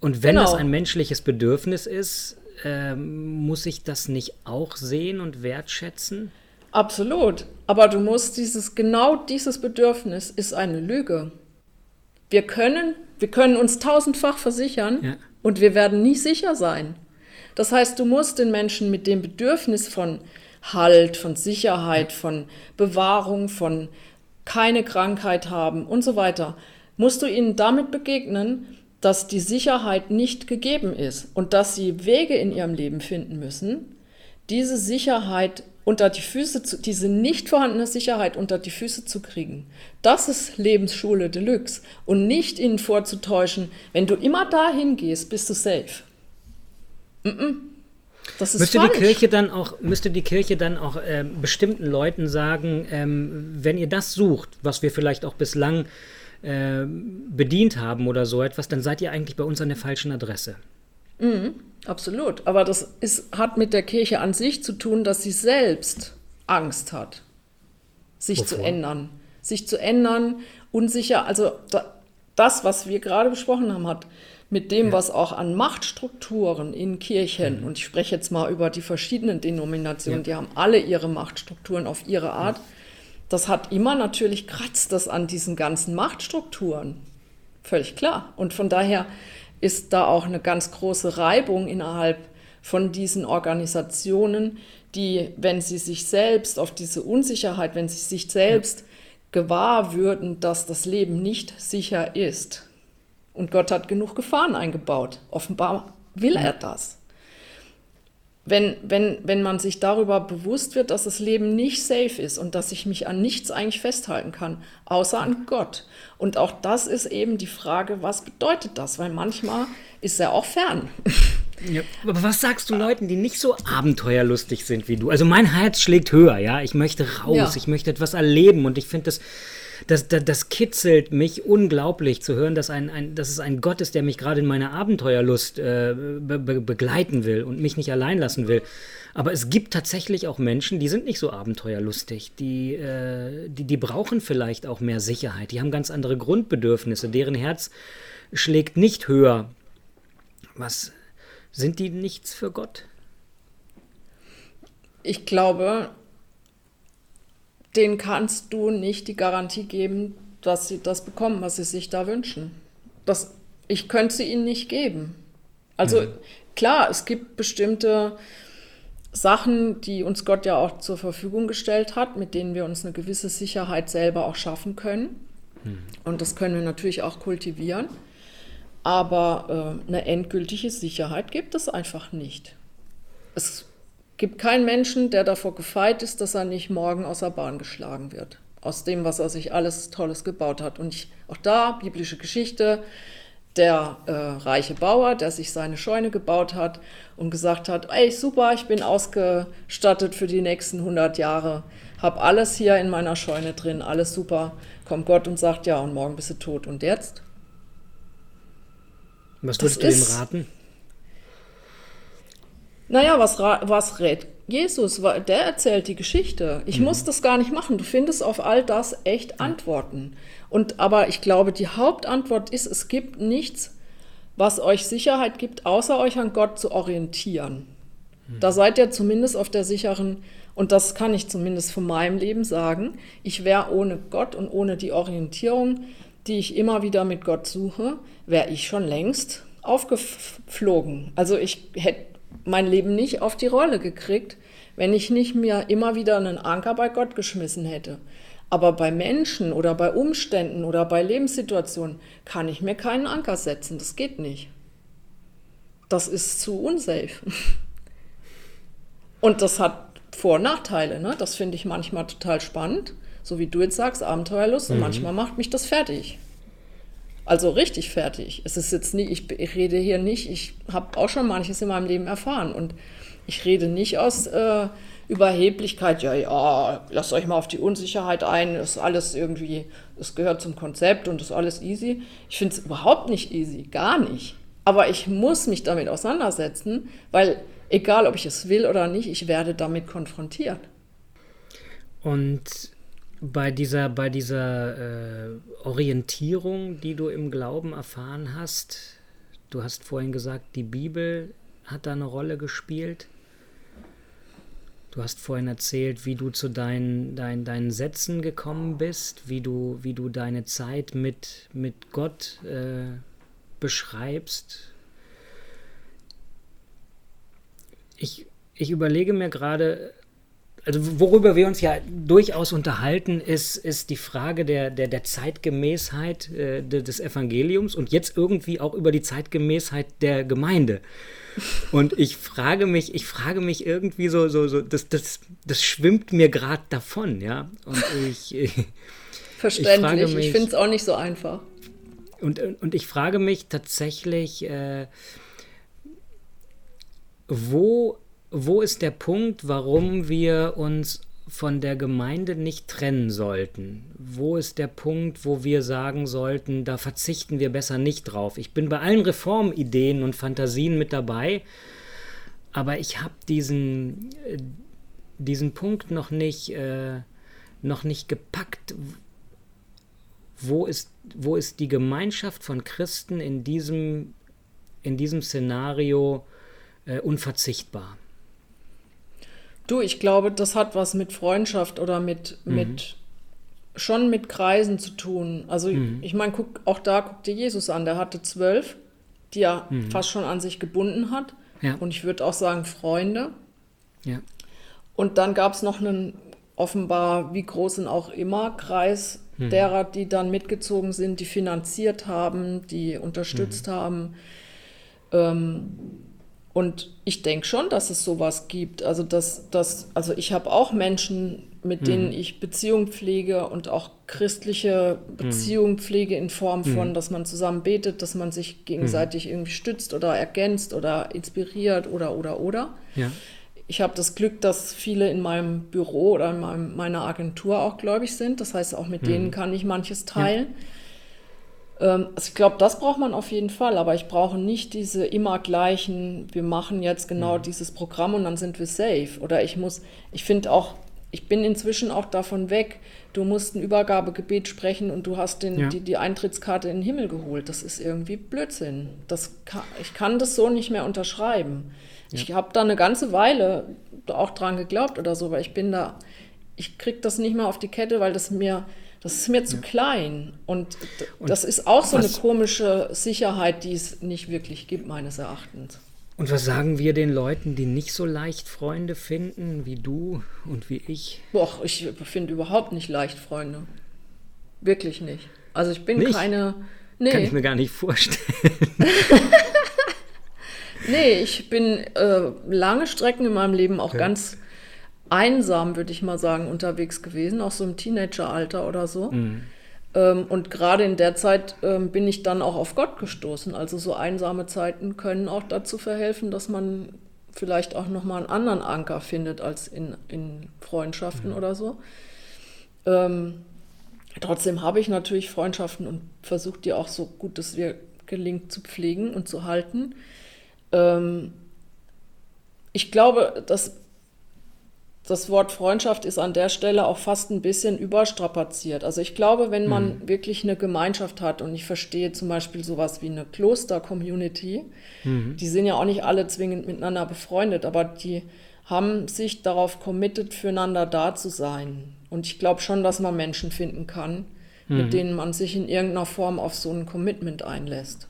Und wenn genau. das ein menschliches Bedürfnis ist, ähm, muss ich das nicht auch sehen und wertschätzen? Absolut. Aber du musst dieses, genau dieses Bedürfnis ist eine Lüge. Wir können wir können uns tausendfach versichern ja. und wir werden nie sicher sein. Das heißt, du musst den Menschen mit dem Bedürfnis von Halt, von Sicherheit, von Bewahrung, von keine Krankheit haben und so weiter, musst du ihnen damit begegnen, dass die Sicherheit nicht gegeben ist und dass sie Wege in ihrem Leben finden müssen, diese Sicherheit unter die Füße zu, diese nicht vorhandene Sicherheit unter die Füße zu kriegen. Das ist Lebensschule Deluxe. Und nicht ihnen vorzutäuschen, wenn du immer dahin gehst, bist du safe. Mm -mm. Das ist müsste falsch. die Kirche dann auch müsste die Kirche dann auch äh, bestimmten Leuten sagen, ähm, wenn ihr das sucht, was wir vielleicht auch bislang äh, bedient haben oder so etwas, dann seid ihr eigentlich bei uns an der falschen Adresse. Mhm. Absolut. Aber das ist, hat mit der Kirche an sich zu tun, dass sie selbst Angst hat, sich Wovor? zu ändern. Sich zu ändern, unsicher. Also da, das, was wir gerade besprochen haben, hat mit dem, ja. was auch an Machtstrukturen in Kirchen, mhm. und ich spreche jetzt mal über die verschiedenen Denominationen, ja. die haben alle ihre Machtstrukturen auf ihre Art. Ja. Das hat immer natürlich kratzt das an diesen ganzen Machtstrukturen. Völlig klar. Und von daher ist da auch eine ganz große Reibung innerhalb von diesen Organisationen, die, wenn sie sich selbst auf diese Unsicherheit, wenn sie sich selbst gewahr würden, dass das Leben nicht sicher ist. Und Gott hat genug Gefahren eingebaut. Offenbar will er das wenn, wenn, wenn man sich darüber bewusst wird, dass das Leben nicht safe ist und dass ich mich an nichts eigentlich festhalten kann, außer an Gott. Und auch das ist eben die Frage, was bedeutet das? Weil manchmal ist er auch fern. Ja, aber was sagst du Leuten, die nicht so abenteuerlustig sind wie du? Also mein Herz schlägt höher, ja. Ich möchte raus, ja. ich möchte etwas erleben und ich finde das das, das, das, kitzelt mich unglaublich zu hören, dass, ein, ein, dass es ein Gott ist, der mich gerade in meiner Abenteuerlust äh, be be begleiten will und mich nicht allein lassen will. Aber es gibt tatsächlich auch Menschen, die sind nicht so abenteuerlustig. Die, äh, die, die brauchen vielleicht auch mehr Sicherheit. Die haben ganz andere Grundbedürfnisse. Deren Herz schlägt nicht höher. Was sind die nichts für Gott? Ich glaube, denen kannst du nicht die Garantie geben, dass sie das bekommen, was sie sich da wünschen. Das, ich könnte sie ihnen nicht geben. Also mhm. klar, es gibt bestimmte Sachen, die uns Gott ja auch zur Verfügung gestellt hat, mit denen wir uns eine gewisse Sicherheit selber auch schaffen können. Mhm. Und das können wir natürlich auch kultivieren. Aber äh, eine endgültige Sicherheit gibt es einfach nicht. Es gibt keinen Menschen, der davor gefeit ist, dass er nicht morgen aus der Bahn geschlagen wird. Aus dem, was er sich alles Tolles gebaut hat. Und ich, auch da, biblische Geschichte, der äh, reiche Bauer, der sich seine Scheune gebaut hat und gesagt hat, ey, super, ich bin ausgestattet für die nächsten 100 Jahre, habe alles hier in meiner Scheune drin, alles super. Kommt Gott und sagt, ja, und morgen bist du tot. Und jetzt? Was würdest du ihm raten? Naja, was, was rät Jesus? Der erzählt die Geschichte. Ich mhm. muss das gar nicht machen. Du findest auf all das echt Antworten. Und aber ich glaube, die Hauptantwort ist, es gibt nichts, was euch Sicherheit gibt, außer euch an Gott zu orientieren. Mhm. Da seid ihr zumindest auf der sicheren, und das kann ich zumindest von meinem Leben sagen, ich wäre ohne Gott und ohne die Orientierung, die ich immer wieder mit Gott suche, wäre ich schon längst aufgeflogen. Also ich hätte mein Leben nicht auf die Rolle gekriegt, wenn ich nicht mir immer wieder einen Anker bei Gott geschmissen hätte. Aber bei Menschen oder bei Umständen oder bei Lebenssituationen kann ich mir keinen Anker setzen. Das geht nicht. Das ist zu unsafe. Und das hat Vor- und Nachteile. Ne? Das finde ich manchmal total spannend. So wie du jetzt sagst, Abenteuerlust. Und mhm. manchmal macht mich das fertig. Also richtig fertig. Es ist jetzt nie, ich, ich rede hier nicht, ich habe auch schon manches in meinem Leben erfahren und ich rede nicht aus äh, Überheblichkeit, ja, ja, lasst euch mal auf die Unsicherheit ein, ist alles irgendwie, es gehört zum Konzept und ist alles easy. Ich finde es überhaupt nicht easy, gar nicht. Aber ich muss mich damit auseinandersetzen, weil egal ob ich es will oder nicht, ich werde damit konfrontiert. Und bei dieser, bei dieser äh, Orientierung, die du im Glauben erfahren hast, du hast vorhin gesagt, die Bibel hat da eine Rolle gespielt. Du hast vorhin erzählt, wie du zu deinen, dein, deinen Sätzen gekommen bist, wie du, wie du deine Zeit mit, mit Gott äh, beschreibst. Ich, ich überlege mir gerade, also worüber wir uns ja durchaus unterhalten, ist, ist die Frage der, der, der Zeitgemäßheit äh, des Evangeliums und jetzt irgendwie auch über die Zeitgemäßheit der Gemeinde. Und ich frage mich, ich frage mich irgendwie so, so, so, das, das, das schwimmt mir gerade davon, ja. Und ich. ich Verständlich, ich, ich finde es auch nicht so einfach. Und, und ich frage mich tatsächlich, äh, wo wo ist der Punkt, warum wir uns von der Gemeinde nicht trennen sollten? Wo ist der Punkt, wo wir sagen sollten, da verzichten wir besser nicht drauf? Ich bin bei allen Reformideen und Fantasien mit dabei, aber ich habe diesen, äh, diesen Punkt noch nicht, äh, noch nicht gepackt. Wo ist, wo ist die Gemeinschaft von Christen in diesem, in diesem Szenario äh, unverzichtbar? Du, ich glaube, das hat was mit Freundschaft oder mit, mhm. mit schon mit Kreisen zu tun. Also mhm. ich meine, auch da guck dir Jesus an, der hatte zwölf, die er mhm. fast schon an sich gebunden hat. Ja. Und ich würde auch sagen Freunde. Ja. Und dann gab es noch einen offenbar, wie groß und auch immer, Kreis mhm. derer, die dann mitgezogen sind, die finanziert haben, die unterstützt mhm. haben. Ähm, und ich denke schon, dass es sowas gibt. Also, dass, dass, also ich habe auch Menschen, mit denen mhm. ich Beziehung pflege und auch christliche Beziehung mhm. pflege in Form von, mhm. dass man zusammen betet, dass man sich gegenseitig mhm. irgendwie stützt oder ergänzt oder inspiriert oder oder oder. Ja. ich habe das Glück, dass viele in meinem Büro oder in meinem, meiner Agentur auch gläubig sind. Das heißt, auch mit mhm. denen kann ich manches teilen. Ja. Ähm, also ich glaube, das braucht man auf jeden Fall, aber ich brauche nicht diese immer gleichen, wir machen jetzt genau mhm. dieses Programm und dann sind wir safe. Oder ich muss, ich finde auch, ich bin inzwischen auch davon weg, du musst ein Übergabegebet sprechen und du hast den, ja. die, die Eintrittskarte in den Himmel geholt. Das ist irgendwie Blödsinn. Das kann, ich kann das so nicht mehr unterschreiben. Ja. Ich habe da eine ganze Weile auch dran geglaubt oder so, weil ich bin da, ich kriege das nicht mehr auf die Kette, weil das mir, das ist mir zu ja. klein. Und, und, das ist auch so eine komische Sicherheit, die es nicht wirklich gibt, meines Erachtens. Und was sagen wir den Leuten, die nicht so leicht Freunde finden, wie du und wie ich? Boah, ich finde überhaupt nicht leicht Freunde. Wirklich nicht. Also ich bin nicht? keine. Nee. Kann ich mir gar nicht vorstellen. nee, ich bin äh, lange Strecken in meinem Leben auch ja. ganz einsam, würde ich mal sagen, unterwegs gewesen, auch so im Teenageralter oder so. Mhm. Ähm, und gerade in der Zeit ähm, bin ich dann auch auf Gott gestoßen. Also so einsame Zeiten können auch dazu verhelfen, dass man vielleicht auch nochmal einen anderen Anker findet als in, in Freundschaften mhm. oder so. Ähm, trotzdem habe ich natürlich Freundschaften und versuche die auch so gut es mir gelingt zu pflegen und zu halten. Ähm, ich glaube, dass das Wort Freundschaft ist an der Stelle auch fast ein bisschen überstrapaziert. Also ich glaube, wenn man mhm. wirklich eine Gemeinschaft hat und ich verstehe zum Beispiel sowas wie eine Kloster-Community, mhm. die sind ja auch nicht alle zwingend miteinander befreundet, aber die haben sich darauf committed, füreinander da zu sein. Und ich glaube schon, dass man Menschen finden kann, mhm. mit denen man sich in irgendeiner Form auf so ein Commitment einlässt.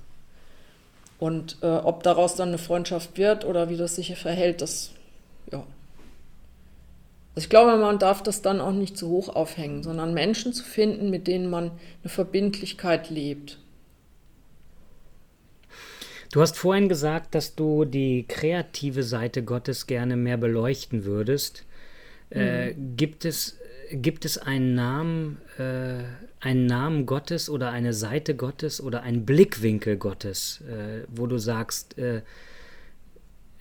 Und äh, ob daraus dann eine Freundschaft wird oder wie das sich verhält, das also ich glaube, man darf das dann auch nicht zu hoch aufhängen, sondern Menschen zu finden, mit denen man eine Verbindlichkeit lebt. Du hast vorhin gesagt, dass du die kreative Seite Gottes gerne mehr beleuchten würdest. Mhm. Äh, gibt, es, gibt es einen Namen, äh, einen Namen Gottes oder eine Seite Gottes oder einen Blickwinkel Gottes, äh, wo du sagst, äh,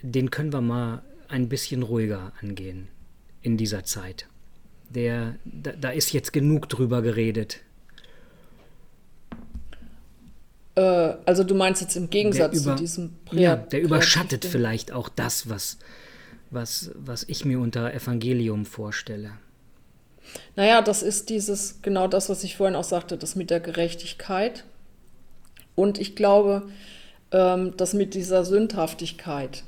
den können wir mal ein bisschen ruhiger angehen? In dieser Zeit. Der, da, da ist jetzt genug drüber geredet. Äh, also du meinst jetzt im Gegensatz über, zu diesem Prä Ja, der überschattet vielleicht auch das, was, was, was ich mir unter Evangelium vorstelle. Naja, das ist dieses, genau das, was ich vorhin auch sagte, das mit der Gerechtigkeit. Und ich glaube, ähm, das mit dieser Sündhaftigkeit.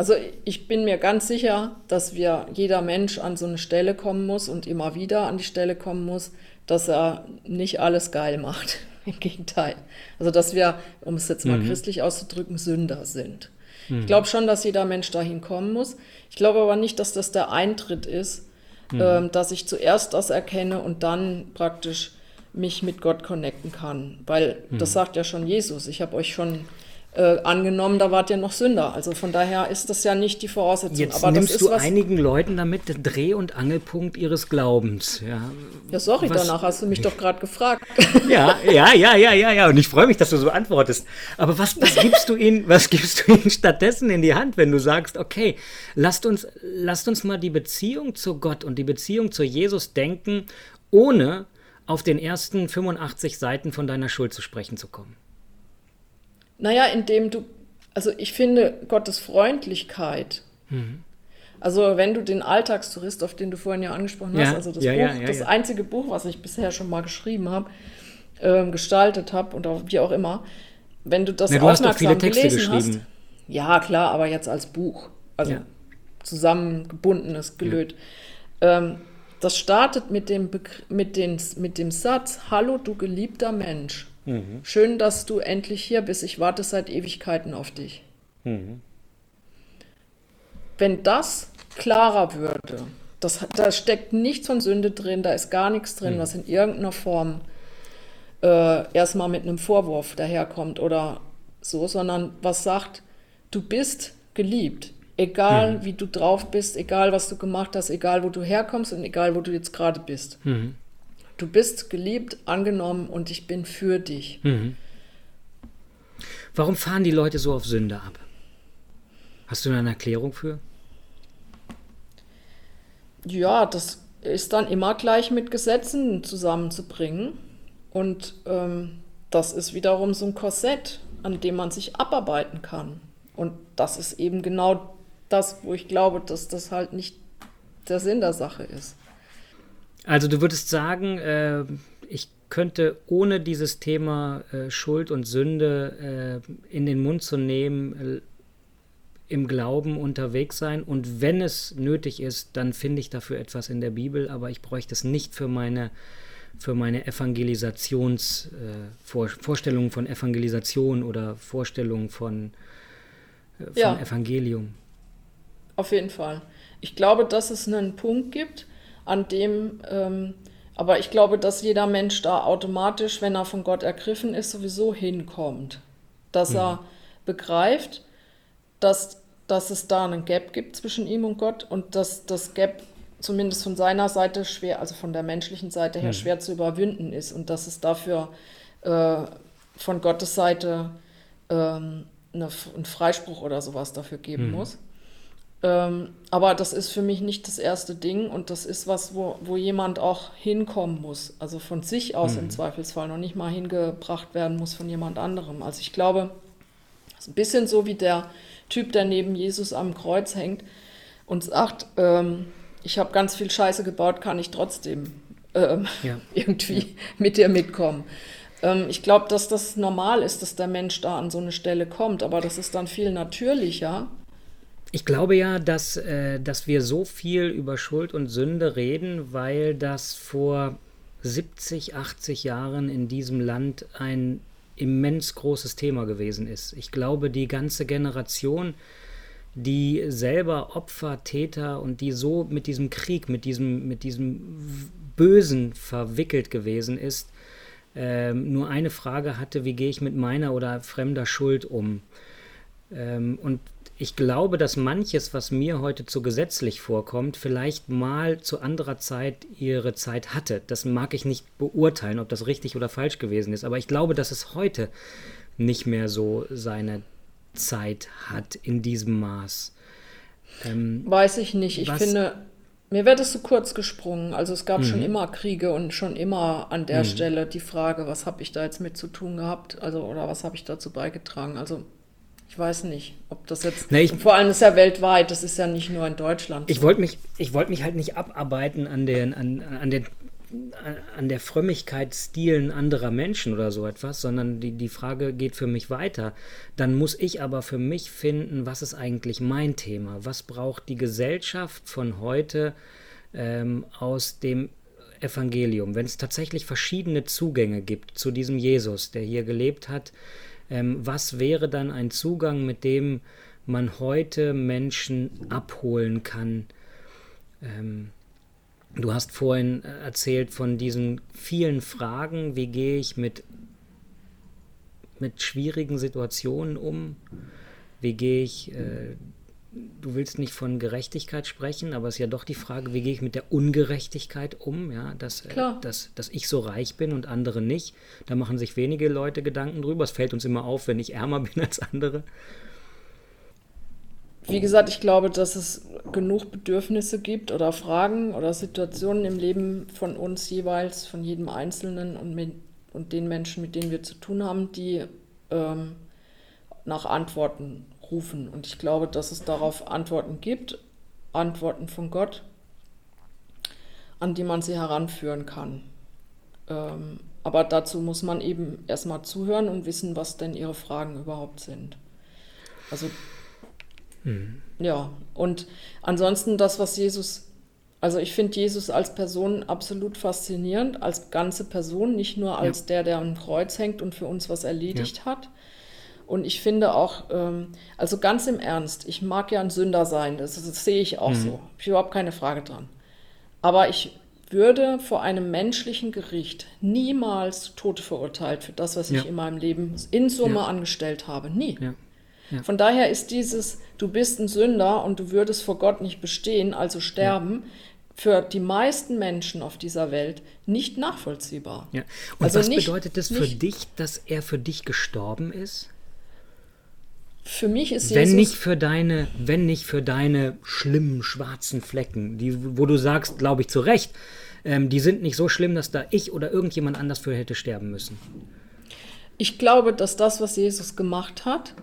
Also ich bin mir ganz sicher, dass wir jeder Mensch an so eine Stelle kommen muss und immer wieder an die Stelle kommen muss, dass er nicht alles geil macht. Im Gegenteil. Also dass wir, um es jetzt mal mhm. christlich auszudrücken, Sünder sind. Mhm. Ich glaube schon, dass jeder Mensch dahin kommen muss. Ich glaube aber nicht, dass das der Eintritt ist, mhm. ähm, dass ich zuerst das erkenne und dann praktisch mich mit Gott connecten kann. Weil das mhm. sagt ja schon Jesus. Ich habe euch schon äh, angenommen, da wart ihr noch Sünder. Also von daher ist das ja nicht die Voraussetzung. Jetzt Aber nimmst du einigen Leuten damit den Dreh- und Angelpunkt ihres Glaubens. Ja, ja sorry, was, danach hast du mich doch gerade gefragt. Ja, ja, ja, ja, ja, ja. Und ich freue mich, dass du so antwortest. Aber was, was gibst du ihnen, was gibst du ihnen stattdessen in die Hand, wenn du sagst, okay, lasst uns, lasst uns mal die Beziehung zu Gott und die Beziehung zu Jesus denken, ohne auf den ersten 85 Seiten von deiner Schuld zu sprechen zu kommen? Naja, indem du, also ich finde Gottes Freundlichkeit. Mhm. Also wenn du den Alltagstourist, auf den du vorhin ja angesprochen hast, also das ja, Buch, ja, das einzige Buch, was ich bisher schon mal geschrieben habe, äh, gestaltet habe und auch, wie auch immer, wenn du das Na, du aufmerksam gelesen hast, ja klar, aber jetzt als Buch, also zusammengebundenes Gelöt. Ähm, das startet mit dem, mit, den, mit dem Satz, Hallo du geliebter Mensch. Mhm. Schön, dass du endlich hier bist. Ich warte seit Ewigkeiten auf dich. Mhm. Wenn das klarer würde, das, da steckt nichts von Sünde drin, da ist gar nichts drin, mhm. was in irgendeiner Form äh, erstmal mit einem Vorwurf daherkommt oder so, sondern was sagt, du bist geliebt. Egal mhm. wie du drauf bist, egal was du gemacht hast, egal wo du herkommst und egal wo du jetzt gerade bist. Mhm. Du bist geliebt, angenommen und ich bin für dich. Mhm. Warum fahren die Leute so auf Sünde ab? Hast du eine Erklärung für? Ja, das ist dann immer gleich mit Gesetzen zusammenzubringen. Und ähm, das ist wiederum so ein Korsett, an dem man sich abarbeiten kann. Und das ist eben genau das, wo ich glaube, dass das halt nicht der Sinn der Sache ist. Also du würdest sagen, äh, ich könnte ohne dieses Thema äh, Schuld und Sünde äh, in den Mund zu nehmen, äh, im Glauben unterwegs sein und wenn es nötig ist, dann finde ich dafür etwas in der Bibel, aber ich bräuchte es nicht für meine für meine Evangelisations äh, von Evangelisation oder Vorstellungen von, äh, von ja. Evangelium. Auf jeden Fall. Ich glaube, dass es einen Punkt gibt, an dem, ähm, aber ich glaube, dass jeder Mensch da automatisch, wenn er von Gott ergriffen ist, sowieso hinkommt. Dass mhm. er begreift, dass, dass es da einen Gap gibt zwischen ihm und Gott und dass das Gap zumindest von seiner Seite schwer, also von der menschlichen Seite her, mhm. schwer zu überwinden ist und dass es dafür äh, von Gottes Seite ähm, eine, einen Freispruch oder sowas dafür geben mhm. muss. Ähm, aber das ist für mich nicht das erste Ding und das ist was, wo, wo jemand auch hinkommen muss. Also von sich aus mhm. im Zweifelsfall noch nicht mal hingebracht werden muss von jemand anderem. Also ich glaube, es ist ein bisschen so wie der Typ, der neben Jesus am Kreuz hängt und sagt, ähm, ich habe ganz viel Scheiße gebaut, kann ich trotzdem ähm, ja. irgendwie ja. mit dir mitkommen. Ähm, ich glaube, dass das normal ist, dass der Mensch da an so eine Stelle kommt, aber das ist dann viel natürlicher ich glaube ja, dass, äh, dass wir so viel über Schuld und Sünde reden, weil das vor 70, 80 Jahren in diesem Land ein immens großes Thema gewesen ist. Ich glaube, die ganze Generation, die selber Opfer, Täter und die so mit diesem Krieg, mit diesem, mit diesem Bösen verwickelt gewesen ist, ähm, nur eine Frage hatte, wie gehe ich mit meiner oder fremder Schuld um? Ähm, und ich glaube, dass manches, was mir heute zu gesetzlich vorkommt, vielleicht mal zu anderer Zeit ihre Zeit hatte. Das mag ich nicht beurteilen, ob das richtig oder falsch gewesen ist. Aber ich glaube, dass es heute nicht mehr so seine Zeit hat in diesem Maß. Ähm, Weiß ich nicht. Ich finde, mir wäre das zu kurz gesprungen. Also es gab mhm. schon immer Kriege und schon immer an der mhm. Stelle die Frage, was habe ich da jetzt mit zu tun gehabt? Also oder was habe ich dazu beigetragen? Also weiß nicht, ob das jetzt. Nee, ich, vor allem ist ja weltweit, das ist ja nicht nur in Deutschland. Ich wollte mich, wollt mich halt nicht abarbeiten an, den, an, an, den, an der Frömmigkeitsstilen anderer Menschen oder so etwas, sondern die, die Frage geht für mich weiter. Dann muss ich aber für mich finden, was ist eigentlich mein Thema? Was braucht die Gesellschaft von heute ähm, aus dem Evangelium? Wenn es tatsächlich verschiedene Zugänge gibt zu diesem Jesus, der hier gelebt hat, ähm, was wäre dann ein Zugang, mit dem man heute Menschen abholen kann? Ähm, du hast vorhin erzählt von diesen vielen Fragen, wie gehe ich mit, mit schwierigen Situationen um? Wie gehe ich äh, du willst nicht von Gerechtigkeit sprechen, aber es ist ja doch die Frage, wie gehe ich mit der Ungerechtigkeit um, ja, dass, äh, dass, dass ich so reich bin und andere nicht. Da machen sich wenige Leute Gedanken drüber. Es fällt uns immer auf, wenn ich ärmer bin als andere. Wie gesagt, ich glaube, dass es genug Bedürfnisse gibt oder Fragen oder Situationen im Leben von uns jeweils, von jedem Einzelnen und, mit, und den Menschen, mit denen wir zu tun haben, die ähm, nach Antworten rufen. Und ich glaube, dass es darauf Antworten gibt, Antworten von Gott, an die man sie heranführen kann. Ähm, aber dazu muss man eben erstmal zuhören und wissen, was denn ihre Fragen überhaupt sind. Also, hm. ja, und ansonsten das, was Jesus, also ich finde Jesus als Person absolut faszinierend, als ganze Person, nicht nur als ja. der, der am Kreuz hängt und für uns was erledigt ja. hat, und ich finde auch, ähm, also ganz im Ernst, ich mag ja ein Sünder sein, das, das sehe ich auch mhm. so. Ich habe überhaupt keine Frage dran. Aber ich würde vor einem menschlichen Gericht niemals zu Tode verurteilt für das, was ja. ich in meinem Leben in Summe ja. angestellt habe. Nie. Ja. Von daher ist dieses, du bist ein Sünder und du würdest vor Gott nicht bestehen, also sterben, für die meisten Menschen auf dieser Welt nicht nachvollziehbar. Ja. Und also was nicht, bedeutet das für dich, dass er für dich gestorben ist? Für mich ist wenn Jesus. nicht für deine, wenn nicht für deine schlimmen schwarzen Flecken, die, wo du sagst, glaube ich zu Recht, ähm, die sind nicht so schlimm, dass da ich oder irgendjemand anders für hätte sterben müssen. Ich glaube, dass das, was Jesus gemacht hat,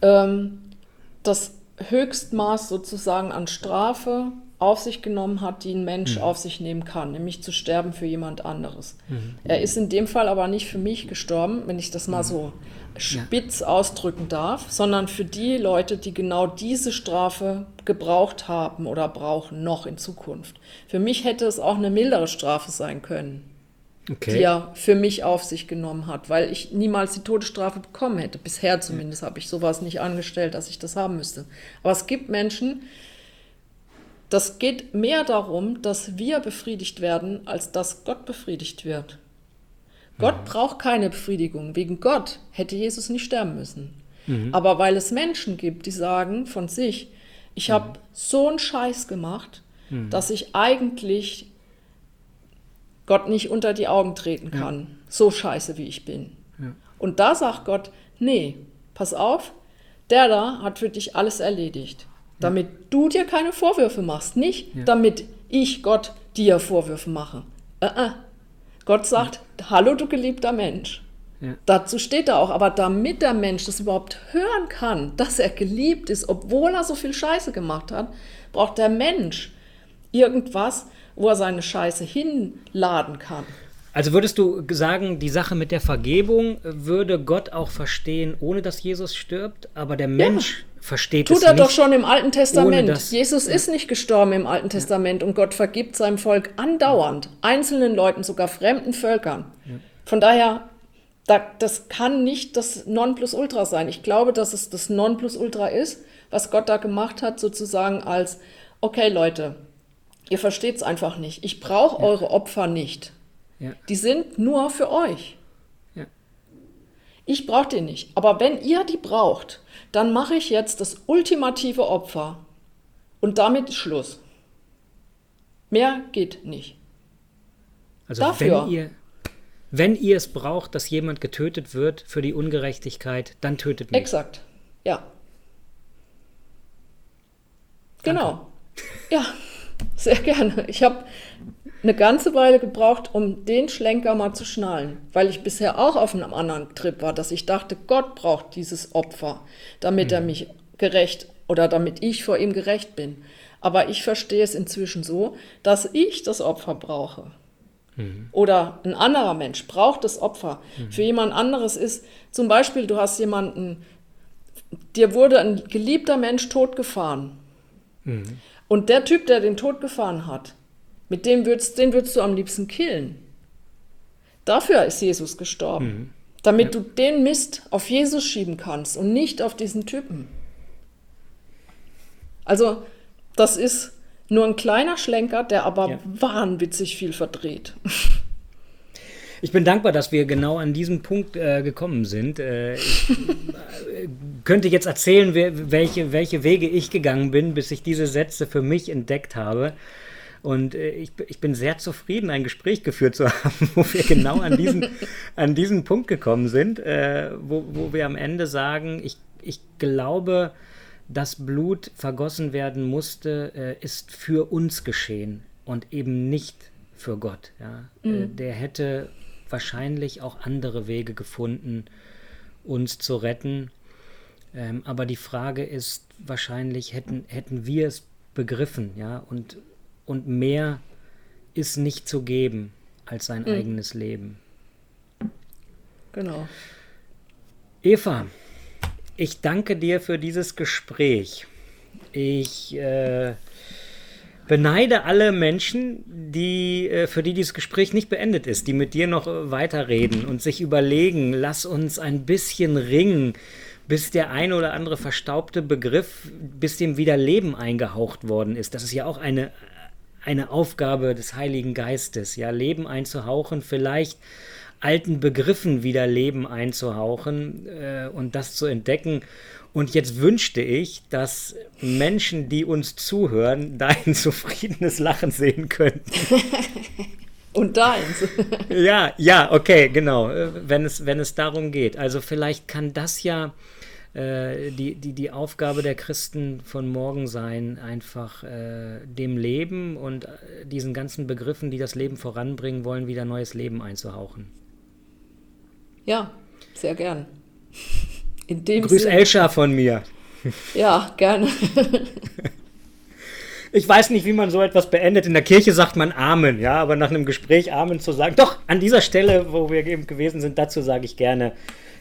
ähm, das Höchstmaß sozusagen an Strafe auf sich genommen hat, die ein Mensch Mhm. auf sich nehmen kann, nämlich zu sterben für jemand anderes. Mhm. Er ist in dem Fall aber nicht für mich gestorben, wenn ich das mal so spitz ausdrücken darf, sondern für die Leute, die genau diese Strafe gebraucht haben oder brauchen noch in Zukunft. Für mich hätte es auch eine mildere Strafe sein können Okay. die er für mich auf sich genommen hat, weil ich niemals die Todesstrafe bekommen hätte. Bisher zumindest habe ich sowas nicht angestellt, dass ich das haben müsste. Aber es gibt Menschen, das geht mehr darum, dass wir befriedigt werden, als dass Gott befriedigt wird. Gott braucht keine Befriedigung. Wegen Gott hätte Jesus nicht sterben müssen. Aber weil es Menschen gibt, die sagen von sich, ich habe so einen Scheiß gemacht, dass ich eigentlich Gott nicht unter die Augen treten kann. So scheiße, wie ich bin. Und da sagt Gott, nee, pass auf, der da hat für dich alles erledigt. Damit du dir keine Vorwürfe machst. Nicht, damit ich Gott dir Vorwürfe mache. Äh, äh. Gott sagt, hallo du geliebter Mensch. Ja. Dazu steht er auch, aber damit der Mensch das überhaupt hören kann, dass er geliebt ist, obwohl er so viel Scheiße gemacht hat, braucht der Mensch irgendwas, wo er seine Scheiße hinladen kann. Also würdest du sagen, die Sache mit der Vergebung würde Gott auch verstehen, ohne dass Jesus stirbt, aber der Mensch versteht Tut es er nicht. doch schon im Alten Testament. Jesus ist nicht gestorben im Alten Testament und Gott vergibt seinem Volk andauernd, einzelnen Leuten, sogar fremden Völkern. Von daher, da, das kann nicht das Nonplusultra sein. Ich glaube, dass es das Nonplusultra ist, was Gott da gemacht hat, sozusagen als, okay Leute, ihr versteht es einfach nicht. Ich brauche eure Opfer nicht. Ja. Die sind nur für euch. Ja. Ich brauche die nicht. Aber wenn ihr die braucht, dann mache ich jetzt das ultimative Opfer. Und damit Schluss. Mehr geht nicht. Also Dafür. wenn ihr, wenn ihr es braucht, dass jemand getötet wird für die Ungerechtigkeit, dann tötet mich. Exakt. Ja. Genau. Ja, sehr gerne. Ich habe eine ganze Weile gebraucht, um den Schlenker mal zu schnallen, weil ich bisher auch auf einem anderen Trip war, dass ich dachte, Gott braucht dieses Opfer, damit er mich gerecht oder damit ich vor ihm gerecht bin. Aber ich verstehe es inzwischen so, dass ich das Opfer brauche. Oder ein anderer Mensch braucht das Opfer. Für jemand anderes ist zum Beispiel, du hast jemanden, dir wurde ein geliebter Mensch totgefahren. Und der Typ, der den Tod gefahren hat, mit dem würdest, den würdest du am liebsten killen. Dafür ist Jesus gestorben. Damit du den Mist auf Jesus schieben kannst und nicht auf diesen Typen. Also, das ist nur ein kleiner Schlenker, der aber Ja. wahnwitzig viel verdreht. Ich bin dankbar, dass wir genau an diesem Punkt äh, gekommen sind. Äh, ich äh, könnte jetzt erzählen, welche, welche Wege ich gegangen bin, bis ich diese Sätze für mich entdeckt habe. Und äh, ich, ich bin sehr zufrieden, ein Gespräch geführt zu haben, wo wir genau an diesen, an diesen Punkt gekommen sind, äh, wo, wo wir am Ende sagen, ich, ich glaube, das Blut vergossen werden musste, äh, ist für uns geschehen und eben nicht für Gott. Ja? Äh, der hätte wahrscheinlich auch andere Wege gefunden, uns zu retten. Ähm, aber die Frage ist wahrscheinlich, hätten, hätten wir es begriffen, ja, und, und mehr ist nicht zu geben als sein eigenes Leben. Genau. Eva, ich danke dir für dieses Gespräch. Ich äh, beneide alle Menschen, die, äh, für die dieses Gespräch nicht beendet ist, die mit dir noch weiterreden und sich überlegen, lass uns ein bisschen ringen, bis der ein oder andere verstaubte Begriff, bis dem wieder Leben eingehaucht worden ist. Das ist ja auch eine, eine Aufgabe des Heiligen Geistes, ja, Leben einzuhauchen, vielleicht alten Begriffen wieder Leben einzuhauchen äh, und das zu entdecken. Und jetzt wünschte ich, dass Menschen, die uns zuhören, dein zufriedenes Lachen sehen könnten. Und deins. Ja, ja, okay, genau, äh, wenn es, wenn es darum geht. Also vielleicht kann das ja äh, die, die, die Aufgabe der Christen von morgen sein, einfach äh, dem Leben und äh, diesen ganzen Begriffen, die das Leben voranbringen wollen, wieder neues Leben einzuhauchen. Ja, sehr gern. In dem Grüß Sinn- Elscha von mir. Ja, gerne. Ich weiß nicht, wie man so etwas beendet. In der Kirche sagt man Amen, ja, aber nach einem Gespräch Amen zu sagen, doch, an dieser Stelle, wo wir eben gewesen sind, dazu sage ich gerne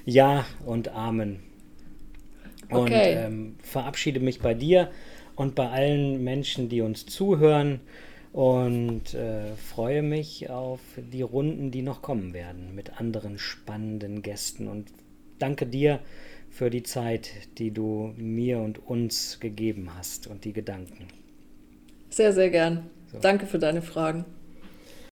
Ja und Amen. Und Okay. ähm, verabschiede mich bei dir und bei allen Menschen, die uns zuhören und äh, freue mich auf die Runden, die noch kommen werden mit anderen spannenden Gästen und danke dir für die Zeit, die du mir und uns gegeben hast und die Gedanken. Sehr, sehr gern. Danke für deine Fragen.